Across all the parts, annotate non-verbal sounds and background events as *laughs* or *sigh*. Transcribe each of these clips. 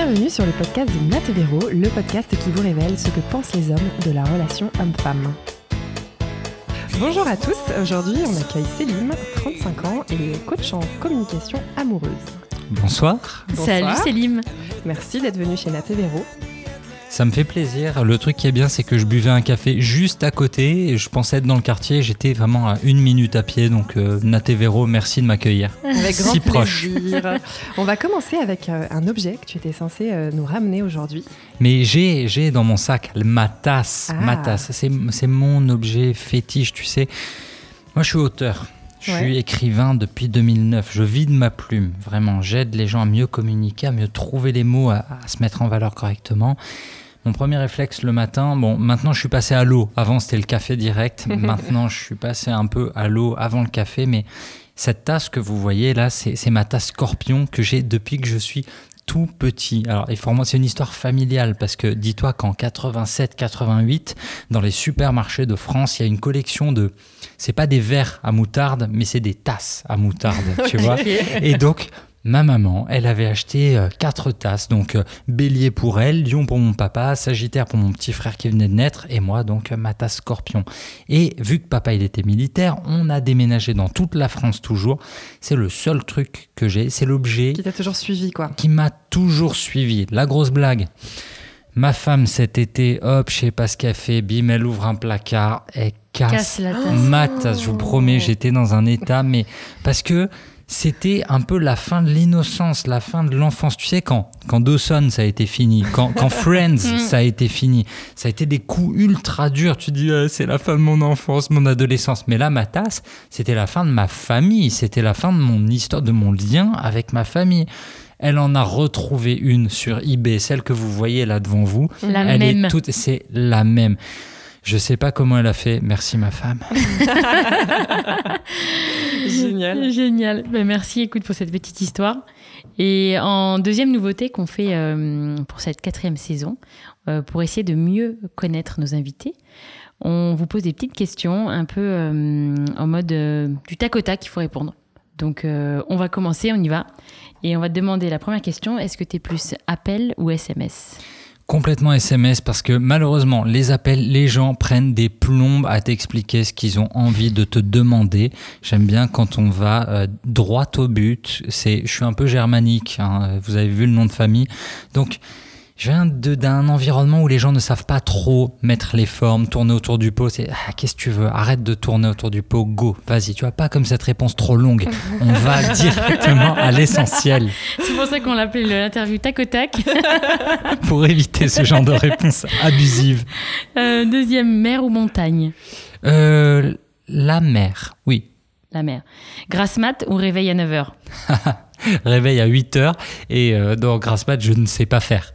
Bienvenue sur le podcast de Nat Véro, le podcast qui vous révèle ce que pensent les hommes de la relation homme-femme. Bonjour à tous, aujourd'hui on accueille Céline, 35 ans et coach en communication amoureuse. Bonsoir. Bonsoir. Salut Célim. Merci d'être venue chez Nat Véro. Ça me fait plaisir. Le truc qui est bien, c'est que je buvais un café juste à côté. Et je pensais être dans le quartier. J'étais vraiment à une minute à pied. Donc, euh, Nat et Véro, merci de m'accueillir. *laughs* Avec grand Si proche. plaisir. On va commencer avec euh, un objet que tu étais censé euh, nous ramener aujourd'hui. Mais j'ai, j'ai dans mon sac ma tasse. Ah. Ma tasse. C'est, c'est mon objet fétiche, tu sais. Moi, je suis auteur. Je Ouais. suis écrivain depuis 2009. Je vis de ma plume. Vraiment, j'aide les gens à mieux communiquer, à mieux trouver les mots, à, à se mettre en valeur correctement. Mon premier réflexe le matin, bon, maintenant je suis passé à l'eau. Avant c'était le café direct. *laughs* maintenant je suis passé un peu à l'eau avant le café. Mais cette tasse que vous voyez là, c'est ma tasse scorpion que j'ai depuis que je suis tout petit. Alors, et pour moi, c'est une histoire familiale parce que dis-toi qu'en 87-88, dans les supermarchés de France, il y a une collection de. C'est pas des verres à moutarde, mais c'est des tasses à moutarde, tu vois. *laughs* Et donc, ma maman, elle avait acheté euh, quatre tasses. Donc, euh, bélier pour elle, lion pour mon papa, sagittaire pour mon petit frère qui venait de naître, et moi, donc, euh, ma tasse scorpion. Et vu que papa, il était militaire, on a déménagé dans toute la France toujours. C'est le seul truc que j'ai. C'est l'objet Qui t'a toujours suivi, quoi. qui m'a toujours suivi. La grosse blague. Ma femme cet été, hop, je sais pas ce qu'elle fait, bim, elle ouvre un placard, elle casse, Casse la tasse. ma tasse. Je vous promets, j'étais dans un état, mais parce que c'était un peu la fin de l'innocence, la fin de l'enfance. Tu sais, quand, quand Dawson, ça a été fini, quand, quand *laughs* Friends, ça a été fini, ça a été des coups ultra durs. Tu dis, Ah, c'est la fin de mon enfance, mon adolescence. Mais là, ma tasse, c'était la fin de ma famille, c'était la fin de mon histoire, de mon lien avec ma famille. Elle en a retrouvé une sur eBay, celle que vous voyez là devant vous. La Elle même. est toute, c'est la même. Je sais pas comment elle a fait. Merci ma femme. *laughs* Génial. Génial. Ben, merci, écoute, pour cette petite histoire. Et en deuxième nouveauté qu'on fait euh, pour cette quatrième saison, euh, pour essayer de mieux connaître nos invités, on vous pose des petites questions un peu euh, en mode euh, du tac au tac, il faut répondre. Donc, euh, on va commencer, on y va. Et on va te demander la première question est-ce que tu es plus appel ou SMS Complètement SMS parce que malheureusement, les appels, les gens prennent des plombes à t'expliquer ce qu'ils ont envie de te demander. J'aime bien quand on va euh, droit au but. C'est, je suis un peu germanique. hein, Vous avez vu le nom de famille, donc. Je viens d'un environnement où les gens ne savent pas trop mettre les formes, tourner autour du pot. C'est ah, qu'est-ce que tu veux? Arrête de tourner autour du pot. Go, vas-y. Tu vois pas comme cette réponse trop longue. *laughs* On va directement à l'essentiel C'est pour ça qu'on l'appelle l'interview tac au tac. *laughs* pour éviter ce genre de réponse abusive. Euh, deuxième, mer ou montagne? Euh, la mer, oui. La mer. Grasse mat ou réveil à 9h *laughs* Réveil à 8 heures et euh, dans grasse mat, je ne sais pas faire.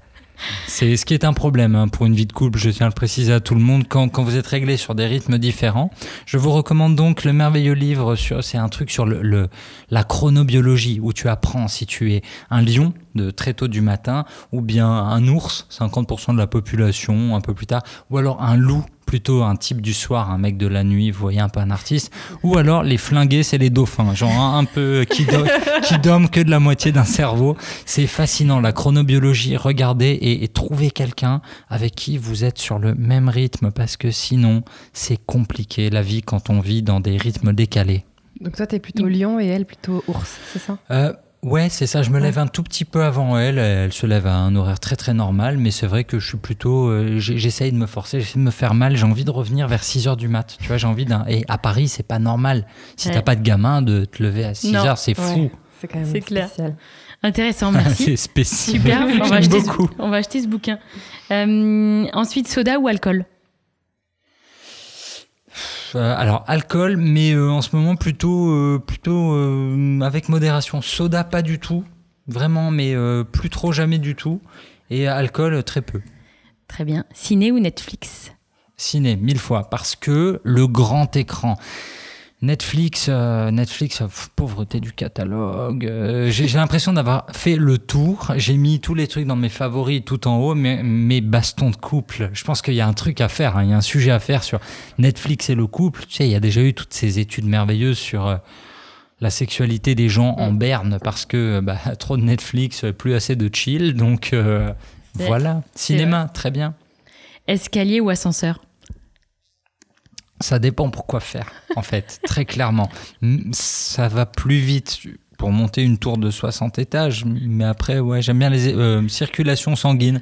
C'est ce qui est un problème hein, pour une vie de couple, je tiens à le préciser à tout le monde, quand, quand vous êtes réglé sur des rythmes différents. Je vous recommande donc le merveilleux livre, sur c'est un truc sur le, le- la chronobiologie, où tu apprends si tu es un lion de très tôt du matin, ou bien un ours, 50% de la population un peu plus tard, ou alors un loup, plutôt un type du soir, un mec de la nuit, vous voyez un peu un artiste, ou alors les flingués, c'est les dauphins, genre un, un peu qui, do- *laughs* qui dorment que de la moitié d'un cerveau. C'est fascinant, la chronobiologie, regardez et, et trouvez quelqu'un avec qui vous êtes sur le même rythme, parce que sinon, c'est compliqué la vie quand on vit dans des rythmes décalés. Donc toi, t'es plutôt lion et elle plutôt ours, c'est ça? Euh, ouais, c'est ça. Je me lève un tout petit peu avant elle. Elle se lève à un horaire très très normal, mais c'est vrai que je suis plutôt. euh, j'essaye de me forcer, j'essaie de me faire mal. J'ai envie de revenir vers 6 heures du mat. Tu vois, j'ai envie d'un. Et à Paris, c'est pas normal. Si Ouais. t'as pas de gamin, de te lever à 6 Non. heures, c'est fou. Ouais, C'est quand même clair. spécial. Intéressant, *laughs* merci. c'est spécial. Super, on va, acheter ce, beaucoup. on va acheter ce bouquin. Euh, ensuite, soda ou alcool? Euh, alors alcool, mais euh, en ce moment plutôt euh, plutôt euh, avec modération. Soda pas du tout, vraiment, mais euh, plus trop jamais du tout. Et alcool euh, très peu. Très bien. Ciné ou Netflix? Ciné, mille fois, parce que le grand écran. Netflix, euh, Netflix, euh, pff, pauvreté du catalogue. euh, j'ai l'impression d'avoir fait le tour. J'ai mis tous les trucs dans mes favoris tout en haut, mais mes bastons de couple. Je pense qu'il y a un truc à faire. hein, Il y a un sujet à faire sur Netflix et le couple. Tu sais, il y a déjà eu toutes ces études merveilleuses sur euh, la sexualité des gens en berne parce que bah, *laughs* trop de Netflix, plus assez de chill. Donc voilà, cinéma, très bien. Escalier ou ascenseur? Ça dépend pour quoi faire, en fait, très clairement. Ça va plus vite pour monter une tour de 60 étages, mais après, ouais, j'aime bien les euh, circulations sanguines.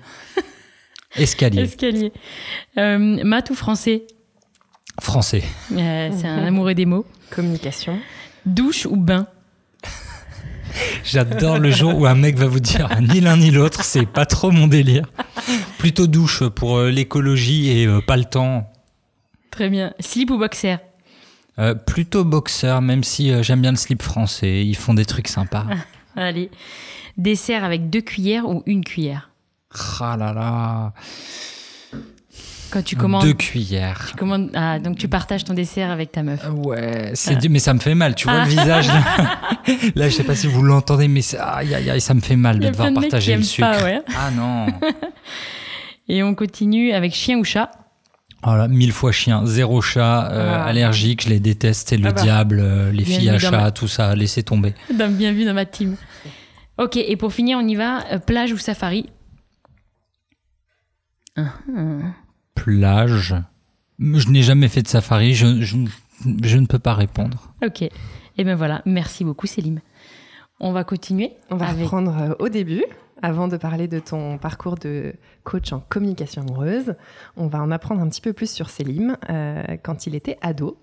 Escalier, Escalier. Euh, maths ou français? Français. Euh, C'est un amoureux des mots. Communication. Douche ou bain? J'adore le jour où un mec va vous dire ni l'un ni l'autre, c'est pas trop mon délire. Plutôt douche pour euh, l'écologie et euh, pas le temps. Très bien. Slip ou boxer Euh, plutôt boxeur, même si euh, j'aime bien le slip français. Ils font des trucs sympas. *laughs* Allez. Dessert avec deux cuillères ou une cuillère Ah là là. Quand tu commandes. Deux cuillères. tu commandes- ah, donc tu partages ton dessert avec ta meuf. Ah Ouais, c'est mais ça me fait mal. Tu vois le visage là *laughs* Là, je sais pas si vous l'entendez, mais c'est- aïe, aïe, aïe, ça me fait mal de devoir partager le sucre. pas, ouais. Ah non. *laughs* Et on continue avec chien ou chat. Oh là, mille fois chien, zéro chat, euh, Ah. allergique, je les déteste, c'est le Ah bah. diable, euh, les Bien filles à chat, ma- tout ça, laissez tomber. Dans- Bien vu dans ma team. Ok, et pour finir, on y va. Euh, plage ou safari? Ah. Plage. Je n'ai jamais fait de safari, je, je, je ne peux pas répondre. Ok. Et ben voilà, merci beaucoup Célim. On va continuer. On va avec... reprendre au début, avant de parler de ton parcours de coach en communication amoureuse. On va en apprendre un petit peu plus sur Selim euh, quand il était ado.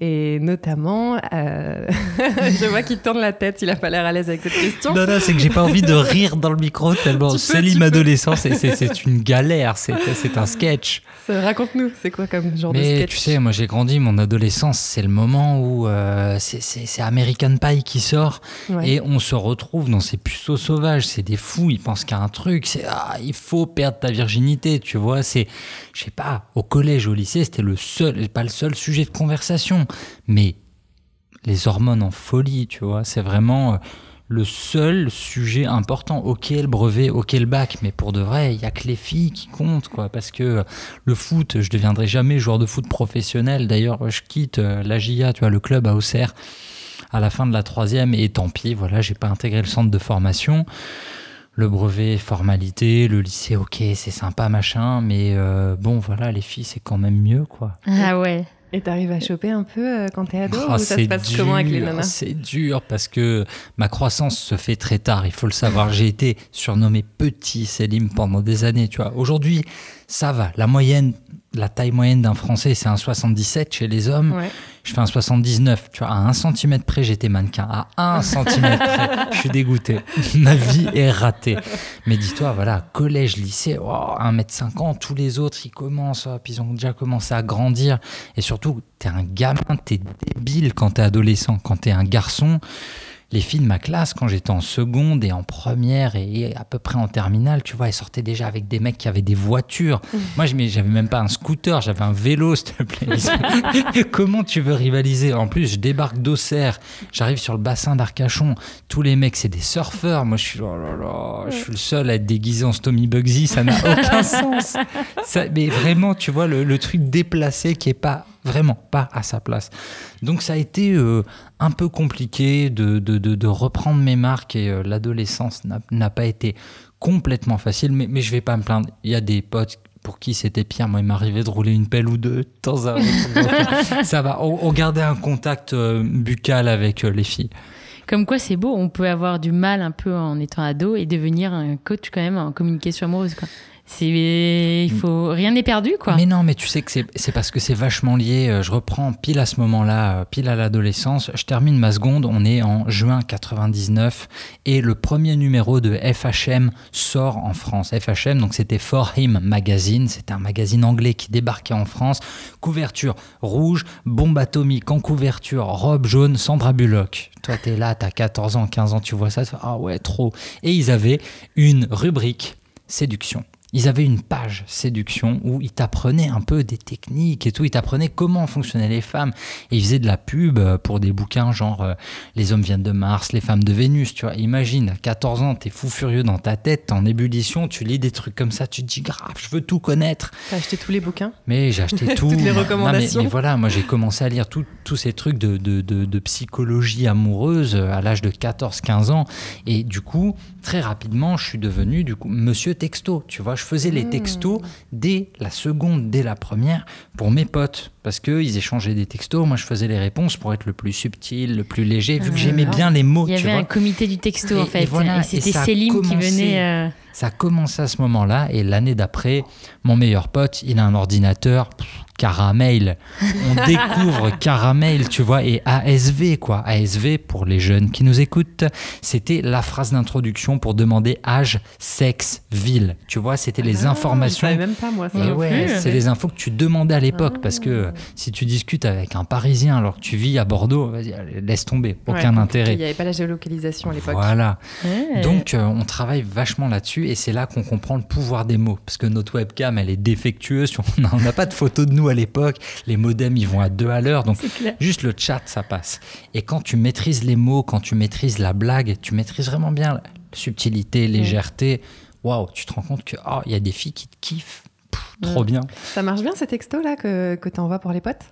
Et notamment, euh, *laughs* je vois qu'il tourne la tête, il a pas l'air à l'aise avec cette question. Non, non, c'est que j'ai pas envie de rire dans le micro tellement peux. adolescent, c'est- une galère, c'est un sketch. Raconte-nous, c'est quoi comme genre de Mais sketch tu sais, moi j'ai grandi, mon adolescence, c'est le moment où euh, c'est- American Pie qui sort Ouais. et on se retrouve dans ces puceaux sauvages. C'est des fous, ils pensent qu'à un truc, c'est ah, il faut perdre ta virginité, tu vois. C'est, je sais pas, au collège, au lycée, c'était le seul, pas le seul sujet de conversation, mais les hormones en folie, tu vois. C'est vraiment euh, le seul sujet important. Ok, le brevet, ok, le bac, mais pour de vrai, il y a que les filles qui comptent, quoi. Parce que euh, le foot, je deviendrai jamais joueur de foot professionnel. D'ailleurs, je quitte euh, la GIA, tu vois, le club à Auxerre à la fin de la troisième, et tant pis, voilà, j'ai pas intégré le centre de formation. Le brevet, formalité, le lycée, ok, c'est sympa, machin, mais bon, voilà, les filles, c'est quand même mieux, quoi. Ah ouais. Et t'arrives à choper un peu euh, quand t'es ado Ah, ou ça se passe dur, comment avec les nanas C'est dur parce que ma croissance se fait très tard, il faut le savoir. J'ai été surnommé petit Selim pendant des années, tu vois. Aujourd'hui, ça va. La moyenne, la taille moyenne d'un Français, c'est un 77 chez les hommes. Ouais. Je fais un 79, tu vois. À un centimètre près, j'étais mannequin. À un *laughs* centimètre près, je suis dégoûté. Ma vie est ratée. Mais dis-toi, voilà, collège, lycée, oh, 1m50, tous les autres, ils commencent, hop, ils ont déjà commencé à grandir. Et surtout, t'es un gamin, t'es débile quand t'es adolescent. Quand t'es un garçon, les filles de ma classe, quand j'étais en seconde et en première et à peu près en terminale, tu vois, elles sortaient déjà avec des mecs qui avaient des voitures. *laughs* Moi, je- mais j'avais même pas un scooter, j'avais un vélo, s'il te plaît. *laughs* Comment tu veux rivaliser? En plus, je débarque d'Auxerre, j'arrive sur le bassin d'Arcachon, tous les mecs, c'est des surfeurs. Moi, je suis, oh là là, je suis le seul à être déguisé en Stomy Bugsy, ça n'a *laughs* aucun sens. Ça- mais vraiment, tu vois, le, le truc déplacé qui est pas vraiment pas à sa place. Donc ça a été euh, un peu compliqué de, de, de- de reprendre mes marques et euh, l'adolescence n'a- pas été complètement facile, mais, mais je vais pas me plaindre. Il y a des potes pour qui c'était pire. Moi, il m'arrivait de rouler une pelle ou deux de temps à autre. *laughs* Donc, ça va. On, on gardait un contact euh, buccal avec les filles. Comme quoi, c'est beau. On peut avoir du mal un peu en étant ado et devenir un coach quand même en communication amoureuse. Quoi. Il faut, rien n'est perdu, quoi. Mais non, mais tu sais que c'est parce que c'est vachement lié. Euh, Je reprends pile à ce moment-là, euh, pile à l'adolescence. Je termine ma seconde, on est en juin 99 et le premier numéro de FHM sort en France. FHM, donc c'était For Him Magazine, c'était un magazine anglais qui débarquait en France. Couverture rouge, bombe atomique en couverture, robe jaune, Sandra Bullock. Toi, t'es là, t'as 14 ans, 15 ans, tu vois ça, ah ouais, trop. Et ils avaient une rubrique séduction. Ils avaient une page séduction où ils t'apprenaient un peu des techniques et tout. Ils t'apprenaient comment fonctionnaient les femmes. Et ils faisaient de la pub pour des bouquins genre euh, Les hommes viennent de Mars, les femmes de Vénus. Tu vois, imagine, à 14 ans, t'es fou furieux dans ta tête, t'es en ébullition, tu lis des trucs comme ça, tu te dis grave, je veux tout connaître. T'as acheté tous les bouquins? Mais j'ai acheté *laughs* tout. Toutes les recommandations. mais, voilà, moi j'ai commencé à lire tous ces trucs de, de, de psychologie amoureuse à l'âge de 14-15 ans. Et du coup, très rapidement, je suis devenu du coup monsieur texto. Tu vois, je faisais les textos mmh. dès la seconde, dès la première, pour mes potes. Parce qu'ils échangeaient des textos, moi je faisais les réponses pour être le plus subtil, le plus léger, vu que j'aimais bien les mots. Il y avait un comité du texto en fait. Et, c'était Céline qui venait. Euh, ça a commencé à ce moment-là, et l'année d'après, mon meilleur pote, il a un ordinateur. Caramel. On *laughs* découvre Caramel, tu vois, et ASV, quoi. ASV, pour les jeunes qui nous écoutent, c'était la phrase d'introduction pour demander âge, sexe, ville. Tu vois, c'était les ah, informations. Je même pas, moi, ça. c'est les infos que tu demandais à l'époque, parce que ah. si tu discutes avec un Parisien alors que tu vis à Bordeaux, laisse tomber, aucun intérêt. Il n'y avait pas la géolocalisation à l'époque. Voilà. Donc, euh, on travaille vachement là-dessus, et c'est là qu'on comprend le pouvoir des mots, parce que notre webcam, elle est défectueuse, *laughs* on n'a pas de photos de nous à l'époque, les modems ils vont à deux à l'heure, donc juste le chat ça passe. Et quand tu maîtrises les mots, quand tu maîtrises la blague, tu maîtrises vraiment bien la subtilité, légèreté, waouh, tu te rends compte que oh, il y a des filles qui te kiffent trop bien. Ça marche bien ces textos-là que, que tu envoies pour les potes?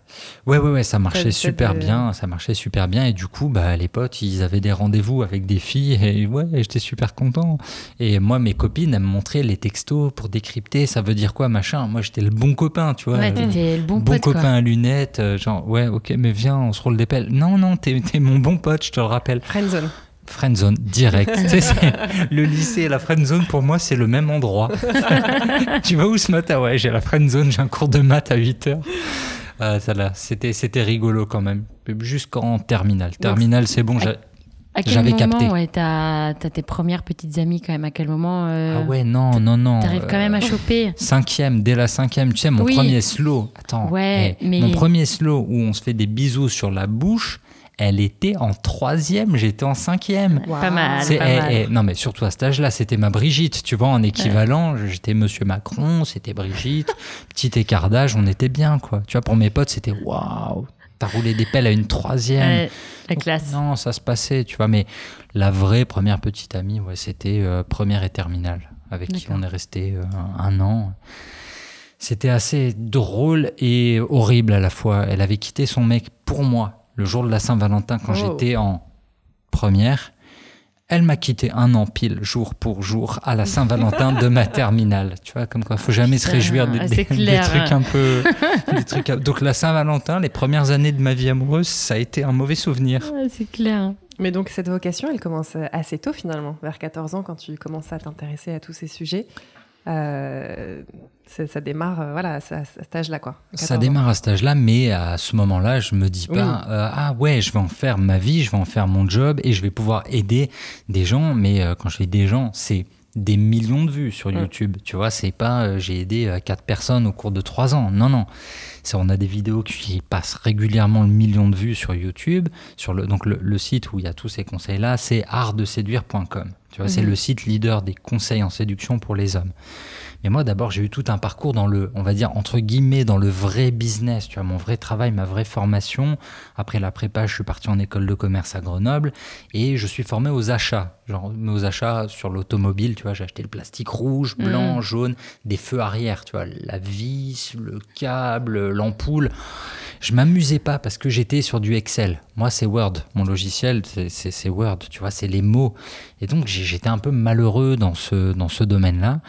Ouais, ouais, ouais, ça marchait super bien. Ça marchait super bien. Et du coup, bah, les potes, ils avaient des rendez-vous avec des filles. Et ouais, j'étais super content. Et moi, mes copines, elles me montraient les textos pour décrypter. Ça veut dire quoi, machin Moi, j'étais le bon copain, tu vois. Ouais, t'étais le bon, bon copain à lunettes. Euh, genre, ouais, ok, mais viens, on se roule des pelles. Non, non, t'es mon bon pote, je te le rappelle. Friendzone. Friendzone, direct. *laughs* le lycée et la friendzone, pour moi, c'est le même endroit. *laughs* tu vas où ce matin? Ouais, j'ai la friendzone, j'ai un cours de maths à 8 heures. Euh, c'était, c'était rigolo quand même. Jusqu'en terminale. Terminale, c'est bon, j'avais capté. Ouais, t'as, as tes premières petites amies quand même? À quel moment euh, Ah ouais, non, non, non. T'arrives quand même à euh, choper? Cinquième, dès la cinquième, tu sais, mon premier slow. Attends, ouais, mais... mon premier slow où on se fait des bisous sur la bouche elle était en troisième, j'étais en cinquième. Pas mal. non, mais surtout à cet âge-là, c'était ma Brigitte, tu vois, en équivalent. J'étais Monsieur Macron, c'était Brigitte. *laughs* Petit écart d'âge, on était bien, quoi. Tu vois, pour mes potes, c'était waouh, t'as roulé des pelles à une troisième. la classe. Non, ça se passait, tu vois, mais la vraie première petite amie, ouais, c'était euh, première et terminale, avec qui on est resté euh, un an. C'était assez drôle et horrible à la fois. Elle avait quitté son mec pour moi le jour de la Saint-Valentin, quand oh. j'étais en première, elle m'a quitté un an pile, jour pour jour, à la Saint-Valentin de ma terminale. Tu vois, comme quoi, faut jamais se réjouir des, trucs un peu. Donc la Saint-Valentin, les premières années de ma vie amoureuse, ça a été un mauvais souvenir. c'est clair. Mais donc cette vocation, elle commence assez tôt finalement, vers 14 ans, quand tu commences à t'intéresser à tous ces sujets. Euh, ça démarre euh, voilà, à, cet âge-là. quoi. Ça démarre à cet âge-là, mais à ce moment-là, je me dis pas euh, Ah ouais, je vais en faire ma vie, je vais en faire mon job et je vais pouvoir aider des gens. Mais quand je dis des gens, c'est des millions de vues sur YouTube. Tu vois, c'est pas j'ai aidé quatre personnes au cours de trois ans. Non, non. on a des vidéos qui passent régulièrement le million de vues sur YouTube. Sur le, donc le, site où il y a tous ces conseils-là, c'est artdeséduire.com. Tu vois, c'est mhm. le site leader des conseils en séduction pour les hommes. Mais moi, d'abord, j'ai eu tout un parcours dans le, on va dire, entre guillemets, dans le vrai business, tu vois, mon vrai travail, ma vraie formation. Après la prépa, je suis parti en école de commerce à Grenoble et je suis formé aux achats. Genre, aux achats sur l'automobile, tu vois, j'ai acheté le plastique rouge, mhm. blanc, jaune, des feux arrière, tu vois, la vis, le câble, l'ampoule. Je m'amusais pas parce que j'étais sur du Excel. Moi, c'est Word. Mon logiciel, c'est Word, tu vois, c'est les mots. Et donc, j'étais un peu malheureux dans ce, dans ce domaine-là.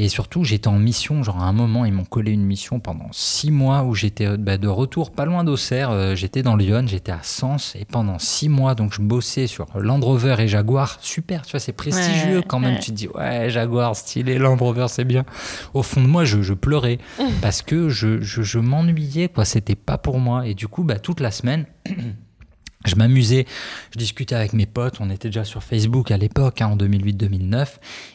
Et surtout, j'étais en mission. Genre, à un moment, ils m'ont collé une mission pendant six mois où j'étais euh, bah, de retour pas loin d'Auxerre. Euh, j'étais dans Lyon, j'étais à Sens. Et pendant six mois, donc, je bossais sur Land Rover et Jaguar. Super, tu vois, c'est prestigieux quand même. Tu te dis, ouais, Jaguar, stylé, Land Rover, c'est bien. Au fond de moi, je, pleurais *laughs* parce que je, je, m'ennuyais, quoi. C'était pas pour moi. Et du coup, bah, toute la semaine, *clears throat* Je m'amusais, je discutais avec mes potes, on était déjà sur Facebook à l'époque, hein, en 2008-2009,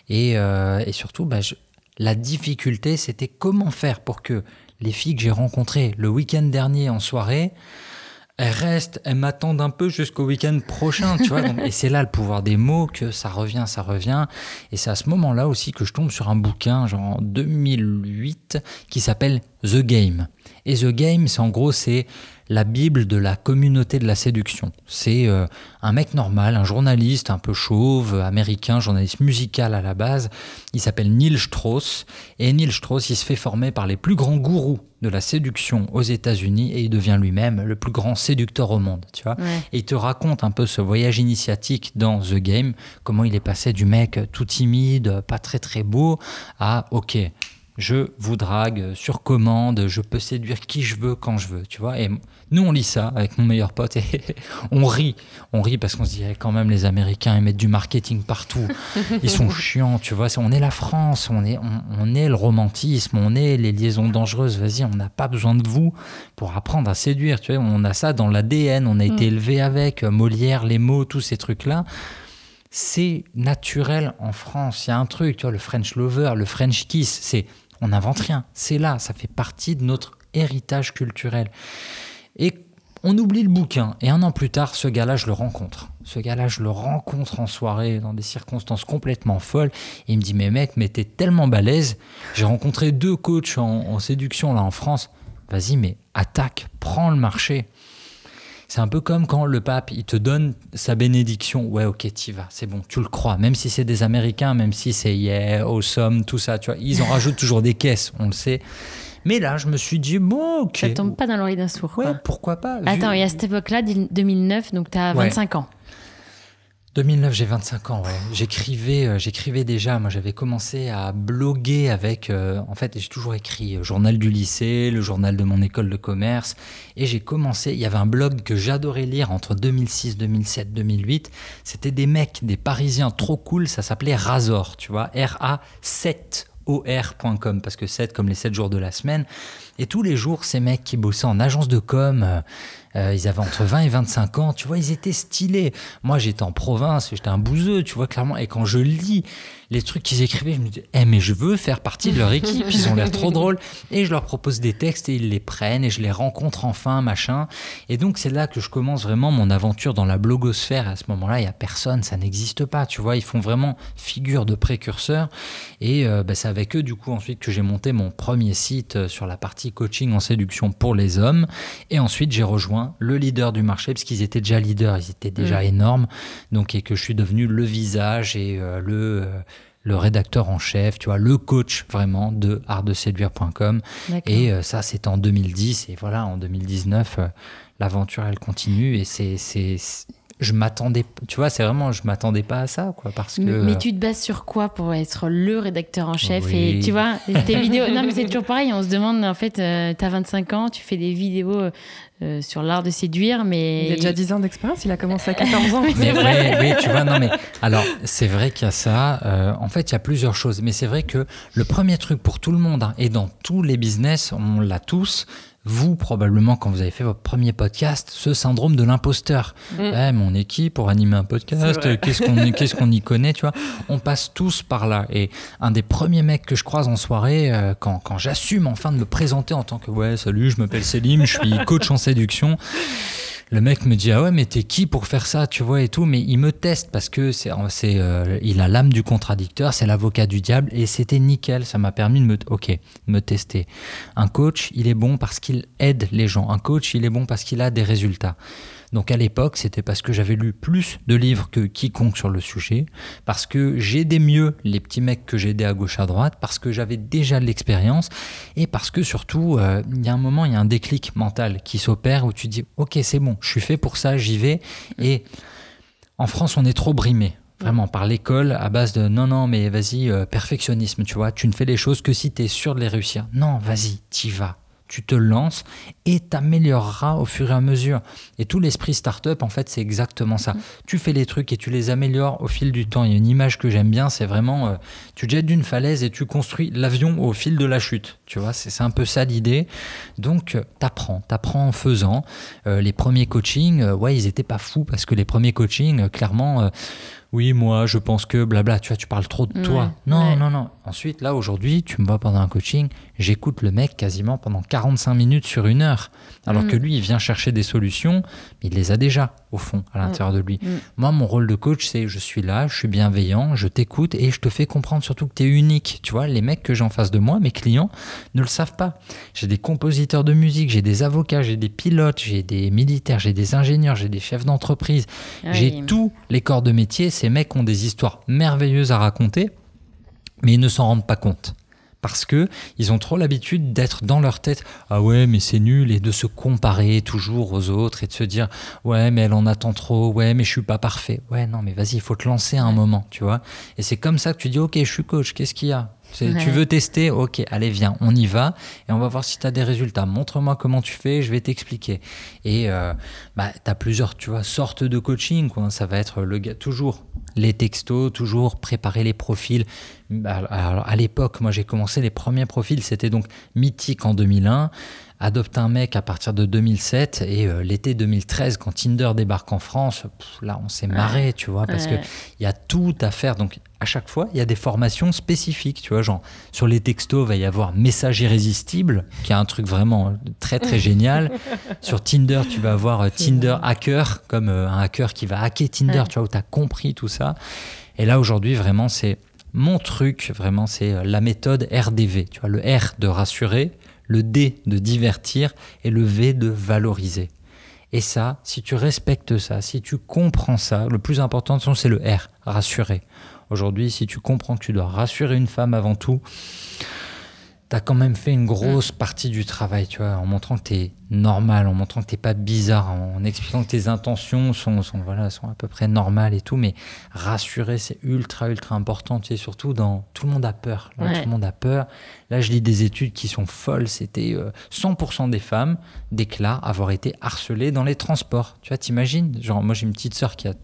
et, euh, et, surtout, bah, je, la difficulté, c'était comment faire pour que les filles que j'ai rencontrées le week-end dernier en soirée, elles restent, elles m'attendent un peu jusqu'au week-end prochain, tu vois. et c'est là le pouvoir des mots que ça revient, ça revient. Et c'est à ce moment-là aussi que je tombe sur un bouquin, genre en 2008, qui s'appelle The Game. Et The Game, c'est en gros, c'est la Bible de la communauté de la séduction. C'est euh, un mec normal, un journaliste un peu chauve, américain, journaliste musical à la base. Il s'appelle Neil Strauss. Et Neil Strauss, il se fait former par les plus grands gourous de la séduction aux États-Unis et il devient lui-même le plus grand séducteur au monde, tu vois. Et il te raconte un peu ce voyage initiatique dans The Game, comment il est passé du mec tout timide, pas très très beau, à OK, je vous drague sur commande, je peux séduire qui je veux quand je veux, tu vois. Et nous, on lit ça avec mon meilleur pote et *laughs* on rit. On rit parce qu'on se dit, eh, quand même, les Américains, ils mettent du marketing partout. Ils sont *laughs* chiants, tu vois. On est la France, on est, on, est le romantisme, on est les liaisons dangereuses. Vas-y, on n'a pas besoin de vous pour apprendre à séduire, tu vois. On a ça dans l'ADN, on a été mm. élevé avec Molière, les mots, tous ces trucs-là c'est naturel en France. Il y a un truc, tu vois, le French lover, le French kiss, c'est on n'invente rien. C'est là, ça fait partie de notre héritage culturel. Et on oublie le bouquin. Et un an plus tard, ce gars-là, je le rencontre. Ce gars-là, je le rencontre en soirée, dans des circonstances complètement folles. Et il me dit, mais mec, mais t'es tellement balèze. J'ai rencontré deux coachs en, séduction, là, en France. Vas-y, mais attaque, prends le marché. C'est un peu comme quand le pape, il te donne sa bénédiction. Ouais, ok, t'y vas, c'est bon, tu le crois. Même si c'est des Américains, même si c'est yeah, awesome, tout ça, tu vois, ils en rajoutent toujours des caisses, on le sait. Mais là, je me suis dit, bon, ok. Ça tombe pas dans l'oreille d'un sourd. Ouais, pourquoi pas. Attends, il y a cette époque-là, 2009, donc tu as 25 ans. 2009, j'ai 25 ans, ouais. J'écrivais, euh, j'écrivais déjà. Moi, j'avais commencé à bloguer avec. Euh, en fait, j'ai toujours écrit euh, journal du lycée, le journal de mon école de commerce, et j'ai commencé. Il y avait un blog que j'adorais lire entre 2006, 2007, 2008. C'était des mecs, des Parisiens trop cool. Ça s'appelait Razor, tu vois, R-A 7 or.com parce que 7 comme les 7 jours de la semaine. Et tous les jours, ces mecs qui bossaient en agence de com, euh, ils avaient entre 20 et 25 ans, tu vois, ils étaient stylés. Moi, j'étais en province, j'étais un bouseux, tu vois, clairement. Et quand je lis les trucs qu'ils écrivaient, je me dis, eh, mais je veux faire partie de leur équipe, ils ont l'air trop *laughs* drôles. Et je leur propose des textes et ils les prennent et je les rencontre enfin, machin. Et donc, c'est là que je commence vraiment mon aventure dans la blogosphère. À ce moment-là, il y a personne, ça n'existe pas, tu vois. Ils font vraiment figure de précurseur. Et euh, bah, c'est avec eux, du coup, ensuite que j'ai monté mon premier site euh, sur la partie coaching en séduction pour les hommes. Et ensuite, j'ai rejoint le leader du marché, parce qu'ils étaient déjà leaders, ils étaient déjà mm. énormes, donc et que je suis devenu le visage et euh, le euh, le rédacteur en chef, tu vois, le coach vraiment de artdeséduire.com. Et euh, ça, c'est en 2010. Et voilà, en 2019, l'aventure, elle continue. Et c'est je m'attendais, tu vois, c'est vraiment, je m'attendais pas à ça, quoi, parce que. Mais, tu te bases sur quoi pour être le rédacteur en chef Et tu vois, tes vidéos, non, mais c'est toujours pareil. On se demande, en fait, euh, tu as 25 ans, tu fais des vidéos euh, sur l'art de séduire, mais. Il a déjà 10 ans d'expérience, il a commencé à 14 ans. *laughs* c'est vrai. Oui, tu vois, non, mais alors, c'est vrai qu'il y a ça. Euh, en fait, il y a plusieurs choses, mais c'est vrai que le premier truc pour tout le monde, hein, et dans tous les business, on l'a tous, vous, probablement, quand vous avez fait votre premier podcast, ce syndrome de l'imposteur. Mm. mon équipe, pour animer un podcast, qu'est-ce qu'on qu'est-ce qu'on y connaît, tu vois On passe tous par là. Et un des premiers mecs que je croise en soirée, euh, quand, quand j'assume enfin de me présenter en tant que ouais, salut, je m'appelle Selim, je suis coach en séduction le mec me dit ah ouais mais t'es qui pour faire ça tu vois et tout. Mais il me teste parce que c'est euh, il a l'âme du contradicteur c'est l'avocat du diable et c'était nickel. Ça m'a permis de me ok me tester. Un coach il est bon parce qu'il aide les gens. Un coach il est bon parce qu'il a des résultats donc à l'époque, c'était parce que j'avais lu plus de livres que quiconque sur le sujet, parce que j'aidais mieux les petits mecs que j'aidais à gauche à droite, parce que j'avais déjà de l'expérience, et parce que surtout, euh, il y a un moment, il y a un déclic mental qui s'opère où tu dis, ok, c'est bon, je suis fait pour ça, j'y vais. Et en France, on est trop brimé vraiment par l'école à base de non non mais vas-y euh, perfectionnisme tu vois tu ne fais les choses que si tu es sûr de les réussir non vas-y t'y vas tu te lances et t'amélioreras au fur et à mesure. Et tout l'esprit startup, en fait, c'est exactement ça. Mm. Tu fais les trucs et tu les améliores au fil du temps. Il y a une image que j'aime bien, c'est vraiment, euh, tu jettes d'une falaise et tu construis l'avion au fil de la chute. Tu vois, c'est un peu ça l'idée. Donc, euh, t'apprends, t'apprends en faisant. Euh, les premiers coachings, ouais, ils étaient pas fous parce que les premiers coachings, clairement, oui, moi, je pense que blabla, tu vois, tu parles trop de toi. Ouais, non, ouais. non, non. Ensuite, là, aujourd'hui, tu me vois pendant un coaching, j'écoute le mec quasiment pendant 45 minutes sur une heure. Alors Mm. que lui, il vient chercher des solutions, mais il les a déjà, au fond, à l'intérieur de lui. Mm. Moi, mon rôle de coach, c'est je suis là, je suis bienveillant, je t'écoute et je te fais comprendre surtout que tu es unique. Tu vois, les mecs que j'ai en face de moi, mes clients, ne le savent pas. J'ai des compositeurs de musique, j'ai des avocats, j'ai des pilotes, j'ai des militaires, j'ai des ingénieurs, j'ai des chefs d'entreprise, j'ai tous les corps de métier. Ces mecs ont des histoires merveilleuses à raconter, mais ils ne s'en rendent pas compte. Parce que ils ont trop l'habitude d'être dans leur tête, ah ouais, mais c'est nul, et de se comparer toujours aux autres et de se dire, ouais, mais elle en attend trop, ouais, mais je suis pas parfait. Ouais, non, mais vas-y, il faut te lancer à un moment, tu vois. Et c'est comme ça que tu dis, ok, je suis coach, qu'est-ce qu'il y a? Tu veux tester Ok, allez, viens, on y va et on va voir si tu as des résultats. Montre-moi comment tu fais, je vais t'expliquer. Et euh, bah, tu as plusieurs tu vois, sortes de coaching. Quoi. Ça va être le gars, toujours les textos, toujours préparer les profils. Bah, Alors, à l'époque, moi j'ai commencé les premiers profils, c'était donc Mythique en 2001. Adopte un mec à partir de 2007 et euh, l'été 2013 quand Tinder débarque en France, pff, là on s'est marré, tu vois, parce Ouais. que il y a tout à faire. Donc à chaque fois, il y a des formations spécifiques, tu vois, genre sur les textos, il va y avoir message irrésistible, qui est un truc vraiment très très génial. *laughs* sur Tinder, tu vas avoir euh, Tinder hacker, comme euh, un hacker qui va hacker Tinder, Ouais. tu vois, où tu as compris tout ça. Et là aujourd'hui, vraiment, c'est mon truc, vraiment, c'est euh, la méthode RDV, tu vois, le R de rassurer, le D de divertir et le V de valoriser. Et ça, si tu respectes ça, si tu comprends ça, le plus important, c'est le R, rassurer. Aujourd'hui, si tu comprends que tu dois rassurer une femme avant tout, tu as quand même fait une grosse partie du travail, tu vois, en montrant que tu es normal, en montrant que tu pas bizarre, en expliquant que tes intentions sont, sont, voilà, sont à peu près normales et tout, mais rassurer, c'est ultra, ultra important, tu sais, surtout dans... Tout le monde a peur, là, Ouais. tout le monde a peur. Là, je lis des études qui sont folles, c'était euh, 100% des femmes déclarent avoir été harcelées dans les transports. Tu vois, t'imagines? Genre, moi j'ai une petite sœur qui a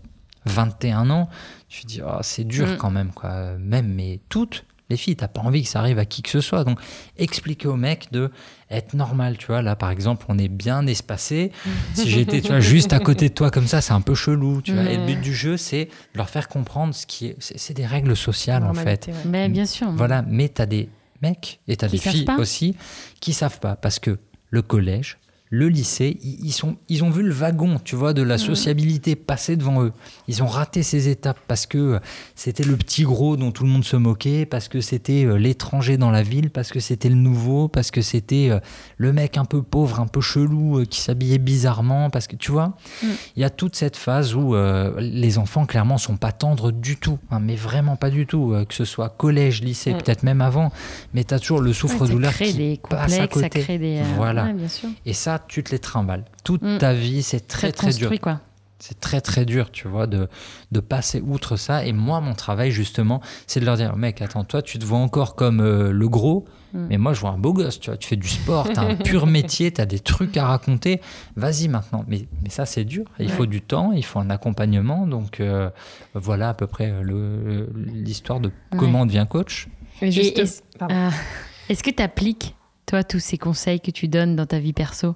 21 ans, je me dis, oh, c'est dur Mm. quand même, quoi. Même, mais toutes les filles, t'as pas envie que ça arrive à qui que ce soit. Donc, expliquer au mec de être normal, tu vois. Là, par exemple, on est bien espacé. si j'étais, tu vois, juste à côté de toi comme ça, c'est un peu chelou, tu vois. Et le but du jeu, c'est de leur faire comprendre ce qui est. C'est des règles sociales, en fait. Ouais. Ben, bien sûr. Voilà, mais tu as des mecs et tu as Qui des filles pas. aussi qui savent pas parce que le collège, le lycée, ils, sont, ils ont vu le wagon, tu vois, de la sociabilité passer devant eux. Ils ont raté ces étapes parce que euh, c'était le petit gros dont tout le monde se moquait, parce que c'était euh, l'étranger dans la ville, parce que c'était le nouveau, parce que c'était euh, le mec un peu pauvre, un peu chelou, qui s'habillait bizarrement, parce que tu vois, Mm. il y a toute cette phase où euh, les enfants clairement sont pas tendres du tout, hein, mais vraiment pas du tout, que ce soit collège, lycée, Mm. peut-être même avant, mais tu as toujours le Ouais, souffre-douleur crée qui des passe à complexes, ça côté. crée des. Voilà. ouais, bien sûr. Et ça, tu te les trimbales. Toute Mm. ta vie, c'est très très dur. quoi. C'est très très dur, tu vois, de, de passer outre ça. Et moi, mon travail, justement, c'est de leur dire, mec, attends, toi, tu te vois encore comme euh, le gros, Mm. mais moi, je vois un beau gosse, tu vois, tu fais du sport, tu as un pur *laughs* métier, tu as des trucs à raconter. Vas-y maintenant. Mais, mais ça, c'est dur. Il Ouais. faut du temps, il faut un accompagnement. Donc, euh, voilà à peu près le- l'histoire de comment on devient coach. Et juste- Et est-ce- pardon. Ah, Est-ce que tu appliques, toi, tous ces conseils que tu donnes dans ta vie perso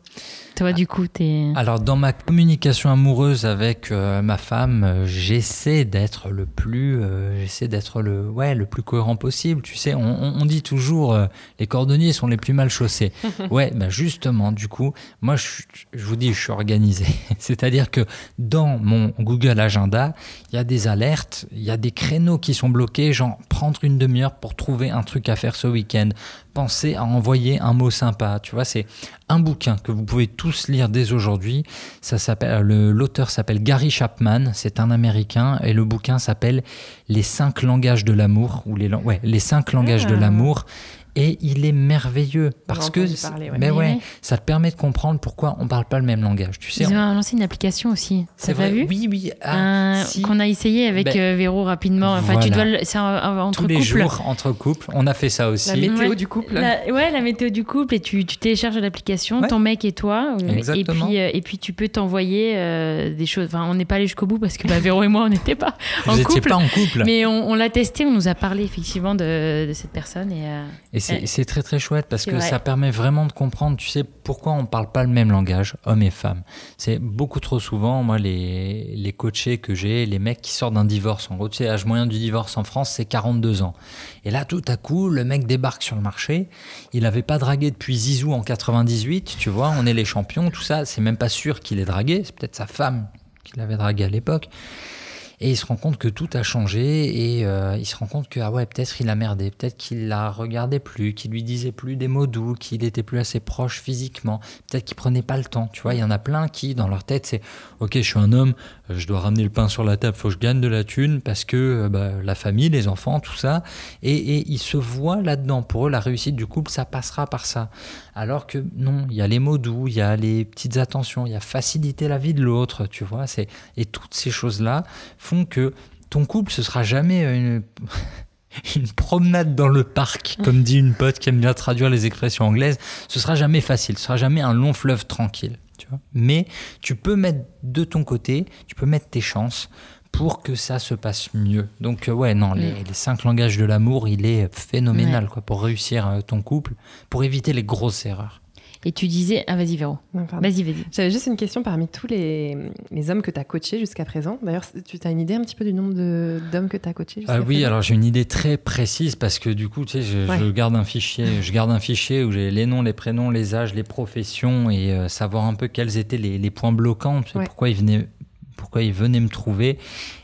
Toi, du coup, t'es. Alors, dans ma communication amoureuse avec euh, ma femme, euh, j'essaie d'être le plus, euh, j'essaie d'être le, ouais, le plus cohérent possible. Tu sais, on, on- on dit toujours, euh, les cordonniers sont les plus mal chaussés. *laughs* ouais, ben justement, du coup, moi, je, je vous dis, je suis organisé. *laughs* C'est-à-dire que dans mon Google Agenda, il y a des alertes, il y a des créneaux qui sont bloqués, genre prendre une demi-heure pour trouver un truc à faire ce week-end. Pensez à envoyer un mot sympa. Tu vois, c'est un bouquin que vous pouvez tous lire dès aujourd'hui. Ça s'appelle, le- l'auteur s'appelle Gary Chapman, c'est un Américain, et le bouquin s'appelle Les cinq langages de l'amour, ou les, ouais, les cinq langages de Ah. l'amour. Et il est merveilleux parce que, entendu parler, ouais. mais Mais ouais, ouais. ça te permet de comprendre pourquoi on parle pas le même langage. Tu sais, Ils on- ont lancé une application aussi. c'est vrai. vu Oui, oui. ah, Un- si. Qu'on a essayé avec Ben, euh, Véro rapidement. Enfin, tu dois. le- C'est un- un- entre Tous les couples. jours entre couples, on a fait ça aussi. La météo Ouais. du couple. La- ouais, la météo du couple et tu, tu télécharges l'application, Ouais. ton mec et toi, et Exactement. puis, euh, et puis tu peux t'envoyer euh, des choses. Enfin, on n'est pas allé jusqu'au bout parce que bah, Véro et moi, on n'était pas en couple. pas en couple. Mais on, on l'a testé, on nous a parlé effectivement de, de cette personne et euh, Et c'est très très chouette parce que vrai. ça permet vraiment de comprendre, tu sais, pourquoi on parle pas le même langage, hommes et femmes. C'est beaucoup trop souvent, moi, les, les coachés que j'ai, les mecs qui sortent d'un divorce. En gros, tu sais, l'âge moyen du divorce en France, c'est 42 ans. Et là, tout à coup, le mec débarque sur le marché. Il avait pas dragué depuis Zizou en 98, tu vois, on est les champions, tout ça. C'est même pas sûr qu'il ait dragué. C'est peut-être sa femme qui l'avait dragué à l'époque. Et il se rend compte que tout a changé et euh, il se rend compte que ah ouais peut-être il a merdé, peut-être qu'il la regardait plus, qu'il lui disait plus des mots doux, qu'il était plus assez proche physiquement, peut-être qu'il prenait pas le temps. Tu vois, il y en a plein qui dans leur tête c'est ok je suis un homme, je dois ramener le pain sur la table, faut que je gagne de la thune parce que euh, bah, la famille, les enfants, tout ça, et, et ils se voient là-dedans. Pour eux la réussite du couple ça passera par ça. Alors que non, il y a les mots doux, il y a les petites attentions, il y a faciliter la vie de l'autre, tu vois. Et toutes ces choses là font que ton couple, ce sera jamais une, une promenade dans le parc, comme dit une pote qui aime bien traduire les expressions anglaises. Ce sera jamais facile, ce sera jamais un long fleuve tranquille. Tu vois Mais tu peux mettre de ton côté, tu peux mettre tes chances pour que ça se passe mieux. Donc euh, ouais, non, les, les cinq langages de l'amour, il est phénoménal quoi, pour réussir euh, ton couple, pour éviter les grosses erreurs. Et tu disais. Ah, vas-y, Véro. Vas-y, vas-y. J'avais juste une question parmi tous les, les hommes que tu as coachés jusqu'à présent. D'ailleurs, tu as une idée un petit peu du nombre de- d'hommes que tu as coachés jusqu'à Ah oui, présent? alors j'ai une idée très précise parce que du coup, tu sais, je, Ouais. je garde un fichier, je garde un fichier où j'ai les noms, les prénoms, les âges, les professions et euh, savoir un peu quels étaient les, les points bloquants, tu sais, Ouais. pourquoi ils venaient pourquoi ils venaient me trouver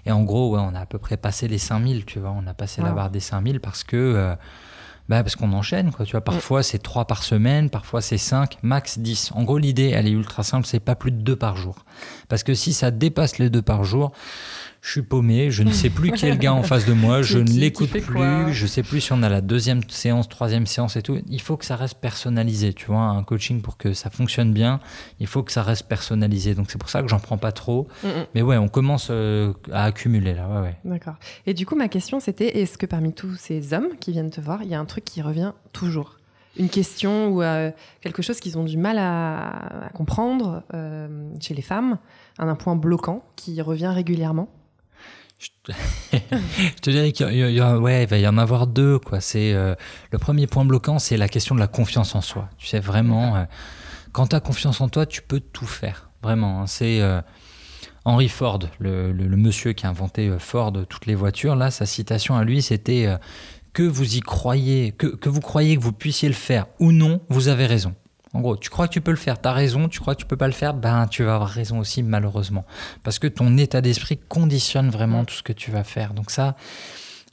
et en gros ouais, on a à peu près passé les 5000 tu vois on a passé la barre des 5000 parce que euh, bah parce qu'on enchaîne quoi tu vois. Parfois c'est 3 par semaine parfois c'est 5 max 10 en gros l'idée elle est ultra simple c'est pas plus de 2 par jour. Parce que si ça dépasse les 2 par jour je suis paumé, je ne sais plus qui est le gars en face de moi, *laughs* je Qui- ne l'écoute plus, je sais plus si on a la deuxième séance, troisième séance et tout. Il faut que ça reste personnalisé, tu vois, un coaching pour que ça fonctionne bien, il faut que ça reste personnalisé. Donc c'est pour ça que j'en prends pas trop. Mm, mm. Mais ouais, on commence euh, à accumuler là, ouais, ouais. D'accord. Et du coup, ma question, c'était est-ce que parmi tous ces hommes qui viennent te voir, il y a un truc qui revient toujours? Une question ou euh, quelque chose qu'ils ont du mal à, à comprendre euh, chez les femmes, un, un point bloquant qui revient régulièrement? *laughs* Je te dirais qu'il y, a- ouais, il va y en avoir deux. Quoi. C'est, euh, le premier point bloquant, c'est la question de la confiance en soi. Tu sais, vraiment, euh, quand tu as confiance en toi, tu peux tout faire. Vraiment. hein. C'est euh, Henry Ford, le, le- le monsieur qui a inventé Ford, toutes les voitures. Là, sa citation à lui, c'était que vous y croyez, que, que vous croyez que vous puissiez le faire ou non, vous avez raison. En gros, tu crois que tu peux le faire, tu as raison, tu crois que tu peux pas le faire, ben tu vas avoir raison aussi malheureusement. Parce que ton état d'esprit conditionne vraiment tout ce que tu vas faire. Donc ça,